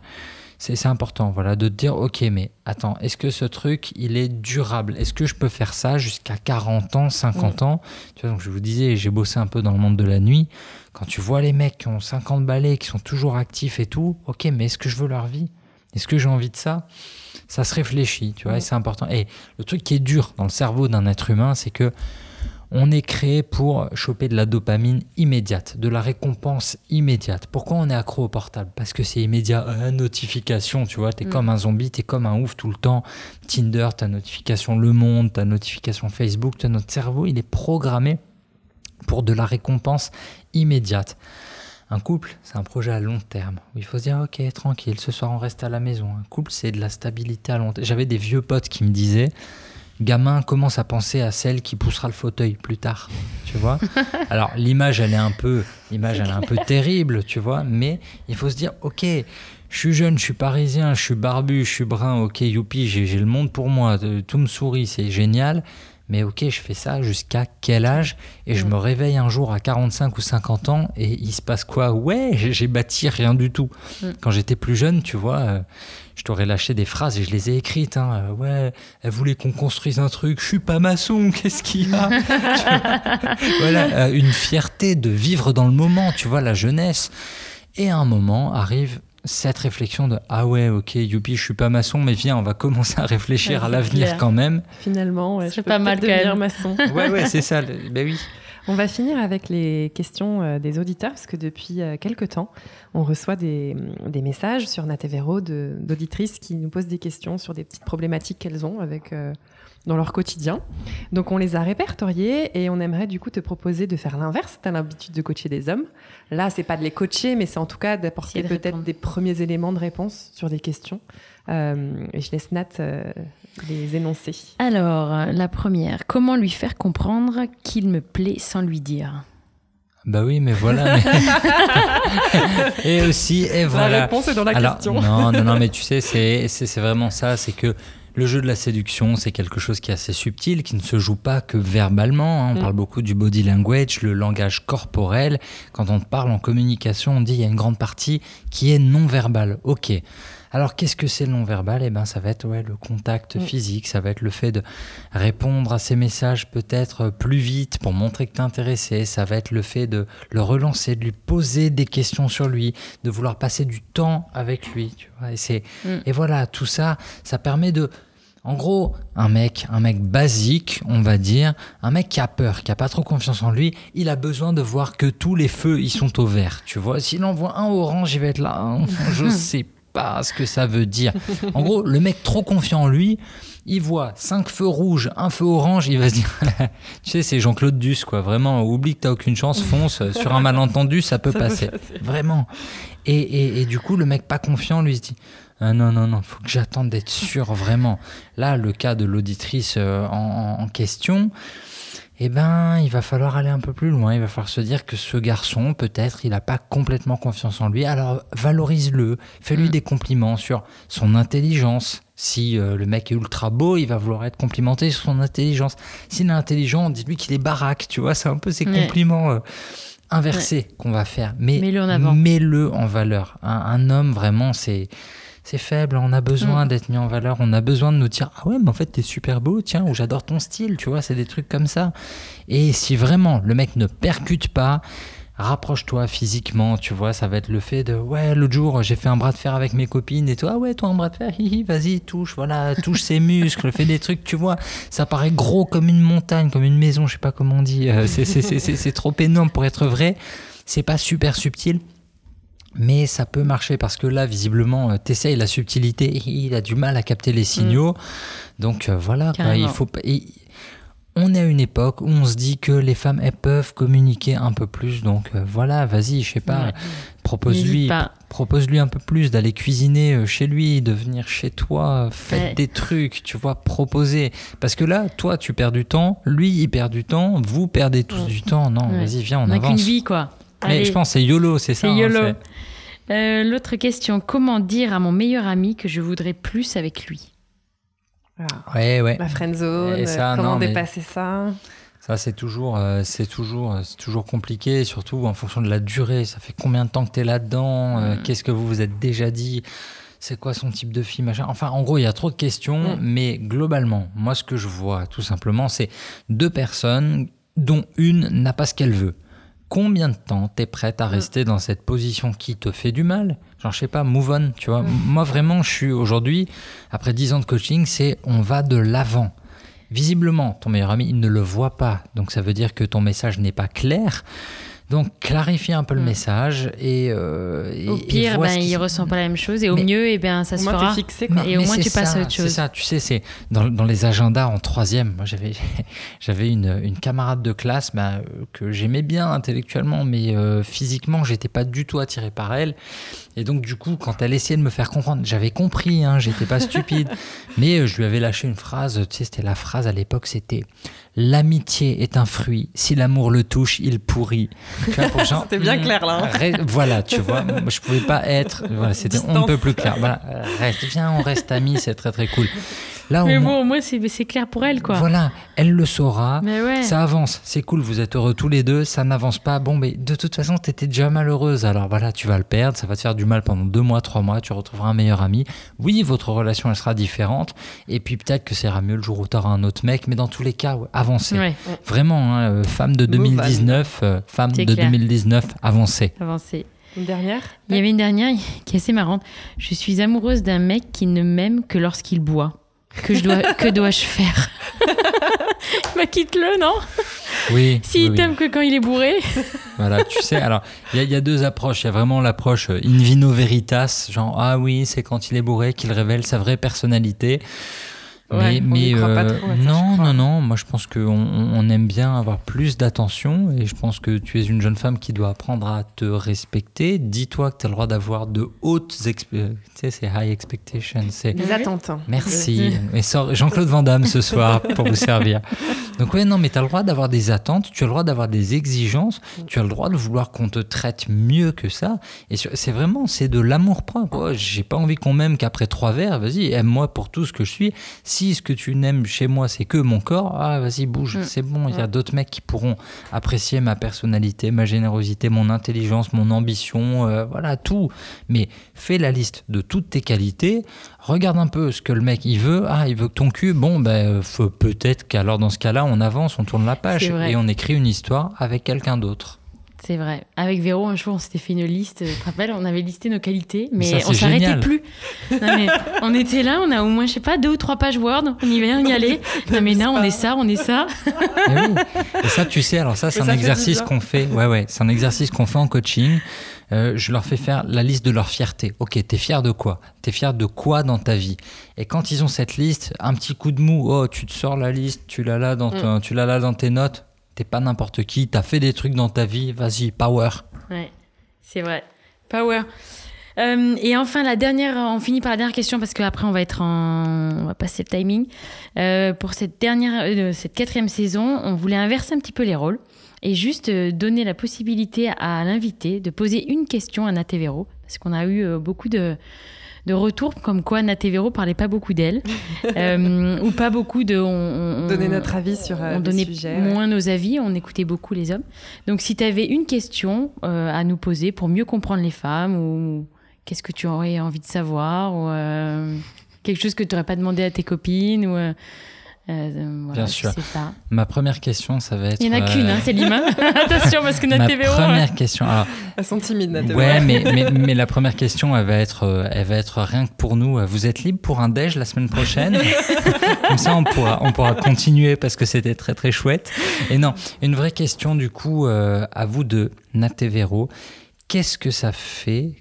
C'est important, voilà, de te dire, ok, mais attends, est-ce que ce truc, il est durable? Est-ce que je peux faire ça jusqu'à 40 ans, 50 mm. ans? Tu vois, donc je vous disais, j'ai bossé un peu dans le monde de la nuit. Quand tu vois les mecs qui ont 50 balais, qui sont toujours actifs et tout, ok, mais est-ce que je veux leur vie? Est-ce que j'ai envie de ça? Ça se réfléchit, tu vois, et c'est important. Et le truc qui est dur dans le cerveau d'un être humain, c'est que on est créé pour choper de la dopamine immédiate, de la récompense immédiate. Pourquoi on est accro au portable? Parce que c'est immédiat. Euh, notification, tu vois, t'es es mm. comme un zombie, t'es comme un ouf tout le temps. Tinder, ta notification Le Monde, ta notification Facebook, notre cerveau, il est programmé pour de la récompense immédiate. Un couple, c'est un projet à long terme. Où il faut se dire, ok, tranquille, ce soir on reste à la maison. Un couple, c'est de la stabilité à long terme. J'avais des vieux potes qui me disaient, gamin commence à penser à celle qui poussera le fauteuil plus tard, tu vois. *laughs* Alors l'image, elle est un peu, l'image, elle est un peu terrible, tu vois. Mais il faut se dire, ok, je suis jeune, je suis parisien, je suis barbu, je suis brun, ok, youpi, j'ai le monde pour moi, tout me sourit, c'est génial mais ok, je fais ça jusqu'à quel âge? Et je mm. me réveille un jour à 45 ou 50 ans et il se passe quoi? Ouais, j'ai bâti rien du tout. Mm. Quand j'étais plus jeune, tu vois, euh, je t'aurais lâché des phrases et je les ai écrites. Hein, euh, ouais, elle voulait qu'on construise un truc, je suis pas maçon, *laughs* qu'est-ce qu'il y a? Voilà, euh, une fierté de vivre dans le moment, tu vois, la jeunesse. Et à un moment arrive cette réflexion de ah ouais ok youpi je suis pas maçon mais viens on va commencer à réfléchir à l'avenir quand même. Finalement ouais, c'est pas mal devenir maçon. *laughs* Ouais ouais c'est ça ben oui. On va finir avec les questions euh, des auditeurs parce que depuis euh, quelques temps on reçoit des, des messages sur Natevero d'auditrices qui nous posent des questions sur des petites problématiques qu'elles ont avec euh, dans leur quotidien. Donc on les a répertoriés et on aimerait du coup te proposer de faire l'inverse. Tu as l'habitude de coacher des hommes. Là, c'est pas de les coacher, mais c'est en tout cas d'apporter peut-être des premiers éléments de réponse sur des questions. Euh, et je laisse Nat euh, les énoncer. Alors, la première, comment lui faire comprendre qu'il me plaît sans lui dire? Bah oui, mais voilà. *laughs* *laughs* et aussi, et voilà. La réponse est dans la question. Non, non, non, mais tu sais, *laughs* c'est vraiment ça. C'est que le jeu de la séduction, c'est quelque chose qui est assez subtil, qui ne se joue pas que verbalement. Hein. On mm. parle beaucoup du body language, le langage corporel. Quand on parle en communication, on dit il y a une grande partie qui est non verbale. Ok. Alors qu'est-ce que c'est le non-verbal? Eh ben ça va être ouais, le contact mm. physique, ça va être le fait de répondre à ces messages peut-être plus vite pour montrer que tu es intéressé, ça va être le fait de le relancer, de lui poser des questions sur lui, de vouloir passer du temps avec lui. Tu vois et, c'est, mm. et voilà, tout ça, ça permet de... En gros, un mec, un mec basique, on va dire, un mec qui a peur, qui a pas trop confiance en lui, il a besoin de voir que tous les feux, ils sont au vert. Tu vois, s'il en voit un orange, il va être là. Hein. *laughs* Je sais ce que ça veut dire. En gros, le mec trop confiant en lui, il voit cinq feux rouges, un feu orange, il va se dire, *laughs* tu sais, c'est Jean-Claude Duss, quoi. Vraiment, oublie que t'as aucune chance, fonce. Sur un malentendu, ça peut, passer. Vraiment. Et, du coup, le mec pas confiant, lui, se dit, ah non, non, non, faut que j'attende d'être sûr, vraiment. Là, le cas de l'auditrice euh, en, question, eh ben, il va falloir aller un peu plus loin. Il va falloir se dire que ce garçon, peut-être, il n'a pas complètement confiance en lui. Alors, valorise-le. Fais-lui mm. des compliments sur son intelligence. Si euh, le mec est ultra beau, il va vouloir être complimenté sur son intelligence. S'il est intelligent, dites-lui qu'il est baraque. Tu vois, c'est un peu ces compliments euh, inversés qu'on va faire. Mais mets-le en, valeur. un homme, vraiment, c'est c'est faible, on a besoin mm. d'être mis en valeur, on a besoin de nous dire ah ouais mais en fait t'es super beau, tiens ou j'adore ton style, tu vois, c'est des trucs comme ça. Et si vraiment le mec ne percute pas, rapproche-toi physiquement, tu vois, ça va être le fait de ouais l'autre jour j'ai fait un bras de fer avec mes copines et toi ah ouais toi un bras de fer, vas-y touche, voilà touche ses *laughs* muscles, fais des trucs, tu vois, ça paraît gros comme une montagne, comme une maison, je sais pas comment on dit, euh, c'est trop énorme pour être vrai, c'est pas super subtil mais ça peut marcher parce que là, visiblement, euh, t'essayes la subtilité, il a du mal à capter les signaux. Mm. Donc euh, voilà, il faut. on est à une époque où on se dit que les femmes elles peuvent communiquer un peu plus. Donc euh, voilà, vas-y, je sais pas, propose-lui, propose-lui un peu plus d'aller cuisiner chez lui, de venir chez toi, faites des trucs, tu vois, proposer. Parce que là, toi, tu perds du temps, lui, il perd du temps, vous perdez tous du temps. Non, vas-y, viens, on, on avance. qu'une vie, quoi. Mais je pense c'est YOLO, c'est ça. C'est hein. Euh, l'autre question, comment dire à mon meilleur ami que je voudrais plus avec lui? Ah. Ouais, ouais. La friend zone, comment dépasser ça? ça, c'est toujours, euh, c'est toujours, euh, c'est toujours compliqué, surtout en fonction de la durée. Ça fait combien de temps que tu es là-dedans mm. Qu'est-ce que vous vous êtes déjà dit? C'est quoi son type de fille machin? Enfin, en gros, il y a trop de questions, mm. mais globalement, moi, ce que je vois, tout simplement, c'est deux personnes dont une n'a pas ce qu'elle veut combien de temps tu es prête à mm. rester dans cette position qui te fait du mal? Genre, je sais pas, move on, tu vois. Mm. Moi, vraiment, je suis aujourd'hui, après 10 ans de coaching, c'est on va de l'avant. Visiblement, ton meilleur ami, il ne le voit pas. Donc, ça veut dire que ton message n'est pas clair. Donc clarifier un peu le mm. message et, euh, au pire, ben, il ressent pas la même chose et au mieux, et eh ben ça se fera. Fixé, Et au moins tu passes à autre chose. C'est ça, tu sais, c'est dans, dans, les agendas en troisième. Moi j'avais *laughs* j'avais une, une, camarade de classe ben, que j'aimais bien intellectuellement, mais euh, physiquement j'étais pas du tout attiré par elle. Et donc, du coup, quand elle essayait de me faire comprendre, j'avais compris, hein, j'étais pas stupide. *laughs* mais euh, je lui avais lâché une phrase, tu sais, c'était la phrase à l'époque, c'était L'amitié est un fruit, si l'amour le touche, il pourrit. *laughs* c'était bien clair là. Hein. voilà, tu vois, je pouvais pas être, voilà, c'était un peu plus clair. Voilà, reste, viens, on reste amis, c'est très très cool mais bon, au moins, c'est clair pour elle, quoi. Voilà, elle le saura. Ça avance, c'est cool, vous êtes heureux tous les deux, ça n'avance pas. Bon, mais de toute façon, t'étais déjà malheureuse. Alors voilà, tu vas le perdre, ça va te faire du mal pendant deux mois, trois mois, tu retrouveras un meilleur ami. Oui, votre relation, elle sera différente. Et puis peut-être que ça ira mieux le jour où t'auras un autre mec, mais dans tous les cas, avancez. Vraiment, hein, euh, femme de 2019, euh, femme de 2019, avancez. Avancez. Une dernière? Il y avait une dernière qui est assez marrante. Je suis amoureuse d'un mec qui ne m'aime que lorsqu'il boit. Que, je dois, que dois-je faire *laughs* Bah quitte-le, non Oui. *laughs* S'il t'aime que quand il est bourré. *laughs* voilà, tu sais, alors, il y, a deux approches. Il y a vraiment l'approche euh, in vino veritas, genre, ah oui, c'est quand il est bourré qu'il révèle sa vraie personnalité. Mais, mais non, non, non. Moi, je pense qu'on on aime bien avoir plus d'attention et je pense que tu es une jeune femme qui doit apprendre à te respecter. Dis-toi que tu as le droit d'avoir de hautes expectations. Tu sais, c'est high expectations. Des attentes. Merci. Mais Jean-Claude Van Damme ce soir pour vous servir. Donc, ouais, non, mais tu as le droit d'avoir des attentes, tu as le droit d'avoir des exigences, tu as le droit de vouloir qu'on te traite mieux que ça. Et c'est vraiment, c'est de l'amour propre. Oh, J'ai pas envie qu'on m'aime qu'après trois verres. Vas-y, aime-moi pour tout ce que je suis si ce que tu n'aimes chez moi, c'est que mon corps, ah, vas-y, bouge, mm. c'est bon. Il y a d'autres mecs qui pourront apprécier ma personnalité, ma générosité, mon intelligence, mon ambition, euh, voilà, tout. Mais fais la liste de toutes tes qualités. Regarde un peu ce que le mec il veut. Ah, il veut que ton cul. Bon, ben, peut-être qu'alors dans ce cas-là, on avance, on tourne la page et on écrit une histoire avec quelqu'un d'autre. C'est vrai. Avec Véro, un jour, on s'était fait une liste. Tu te rappelles On avait listé nos qualités, mais on s'arrêtait plus. on était là, on a au moins, je sais pas, deux ou trois pages Word. On y va, on y allait. *laughs* non, mais non, on est ça, on est ça. et, et ça, tu sais, alors ça, c'est un exercice qu'on fait. Ouais, ouais, c'est un exercice qu'on fait en coaching. Euh, je leur fais faire la liste de leur fierté. Ok, t'es fier de quoi? T'es fier de quoi dans ta vie? Et quand ils ont cette liste, un petit coup de mou, oh, tu te sors la liste, tu l'as là dans, mm. tu l'as là dans tes notes t'es pas n'importe qui, t'as fait des trucs dans ta vie, vas-y, power. Ouais, c'est vrai. Power. Euh, et enfin, la dernière, on finit par la dernière question parce qu'après on va être en, on va passer le timing. Euh, pour cette dernière, euh, cette quatrième saison, on voulait inverser un petit peu les rôles et juste donner la possibilité à l'invité de poser une question à Natevero parce qu'on a eu beaucoup de de retour comme quoi Natevero parlait pas beaucoup d'elle. *laughs* Euh, ou pas beaucoup de on, donnait notre avis sur euh, on donnait moins nos avis on écoutait beaucoup les hommes. Donc si tu avais une question euh, à nous poser pour mieux comprendre les femmes ou qu'est-ce que tu aurais envie de savoir ou quelque chose que tu n'aurais pas demandé à tes copines ou euh, Bien sûr. Ma première question, ça va être. Il n'y en a qu'une, hein, c'est Lima. *laughs* *laughs* Attention, parce que notre Ma TVO. Première question. Alors, Elles sont timides, notre Ouais, mais, mais, mais, la première question, elle va, être, euh, elle va être rien que pour nous. Vous êtes libre pour un déj la semaine prochaine? *laughs* Comme ça, on pourra, on pourra continuer parce que c'était très, très chouette. Et non, une vraie question, du coup, euh, à vous de Natevero. Qu'est-ce que ça fait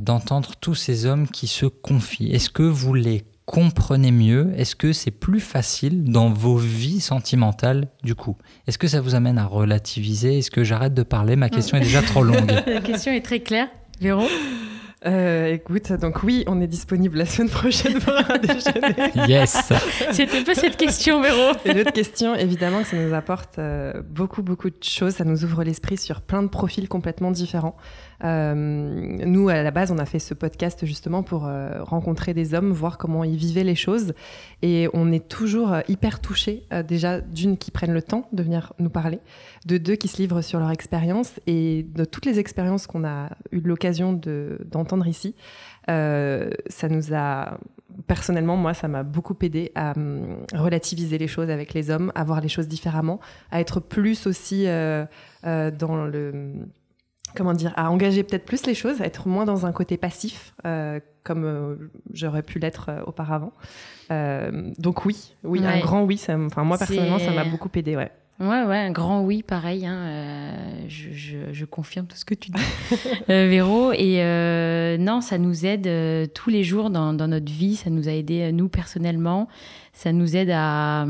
d'entendre tous ces hommes qui se confient? Est-ce que vous les comprenez mieux Est-ce que c'est plus facile dans vos vies sentimentales du coup? Est-ce que ça vous amène à relativiser? Est-ce que j'arrête de parler? Ma question est déjà trop longue. *laughs* La question est très claire. Véro? Euh, écoute, donc oui, on est disponible la semaine prochaine pour un déjeuner. *laughs* Yes. C'était pas cette question, Véro. *laughs* C'est l'autre question, évidemment, que ça nous apporte euh, beaucoup, beaucoup de choses. Ça nous ouvre l'esprit sur plein de profils complètement différents. Euh, nous, à la base, on a fait ce podcast justement pour euh, rencontrer des hommes, voir comment ils vivaient les choses. Et on est toujours euh, hyper touchés, déjà, d'une, qui prennent le temps de venir nous parler, de deux, qui se livrent sur leur expérience et de toutes les expériences qu'on a eu l'occasion d'entendre ici. ça nous a personnellement, moi, ça m'a beaucoup aidé à hum, relativiser les choses avec les hommes, à voir les choses différemment, à être plus aussi dans le comment dire, à engager peut-être plus les choses, à être moins dans un côté passif, euh, comme euh, j'aurais pu l'être euh, auparavant. donc oui, oui, un grand oui. Enfin moi personnellement, ça m'a beaucoup aidé, ouais. Ouais, ouais, un grand oui, pareil. Hein, je, confirme tout ce que tu dis, *laughs* Véro. Et non, ça nous aide tous les jours dans, dans, notre vie. Ça nous a aidé, nous, personnellement. Ça nous aide à,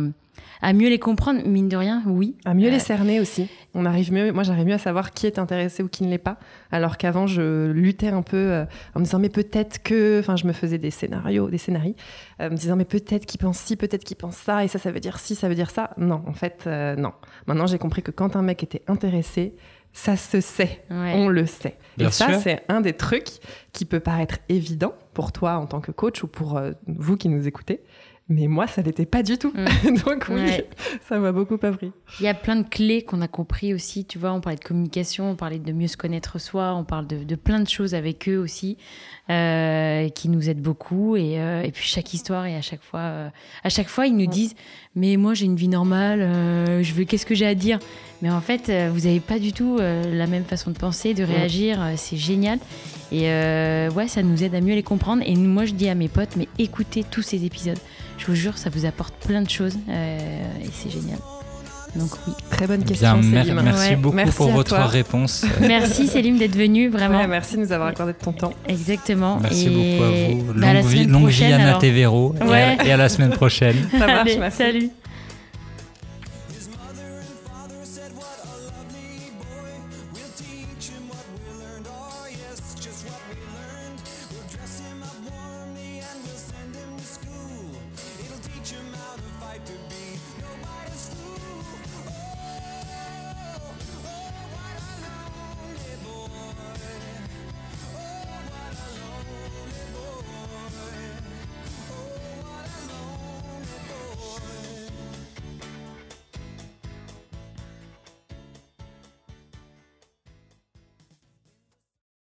à mieux les comprendre, mine de rien, oui. À mieux les euh, cerner aussi. On arrive mieux, moi j'arrive mieux à savoir qui est intéressé ou qui ne l'est pas, alors qu'avant je luttais un peu euh, en me disant mais peut-être que, enfin je me faisais des scénarios, des scénarios, euh, me disant mais peut-être qu'il pense ci, peut-être qu'il pense ça, et ça ça veut dire ci, ça veut dire ça. Non, en fait non. Maintenant j'ai compris que quand un mec était intéressé, ça se sait, on le sait. et ça, c'est un des trucs qui peut paraître évident pour toi en tant que coach ou pour vous qui nous écoutez, mais moi, ça n'était pas du tout. Mm. *laughs* Donc oui, ça m'a beaucoup appris. Il y a plein de clés qu'on a compris aussi. Tu vois, on parlait de communication, on parlait de mieux se connaître soi, on parle de, plein de choses avec eux aussi euh, qui nous aident beaucoup. Et, euh, et, puis chaque histoire et à chaque fois, euh, à chaque fois, ils nous disent mais moi j'ai une vie normale, je veux qu'est-ce que j'ai à dire? Mais en fait, vous n'avez pas du tout la même façon de penser, de réagir. C'est génial. Et ouais, ça nous aide à mieux les comprendre. Et moi, je dis à mes potes mais écoutez tous ces épisodes. Je vous jure, ça vous apporte plein de choses euh, et c'est génial. Donc oui. Très bonne question, Bien, Célim. merci Ouais. beaucoup Merci pour votre toi. réponse. *laughs* Merci Céline d'être venue, vraiment. Ouais, merci de nous avoir accordé de ton temps. Exactement. Merci Et beaucoup à vous. bah, à la Longue vie, longue vie. Et à-. Et à la semaine prochaine. Ça marche, Allez, merci. Salut.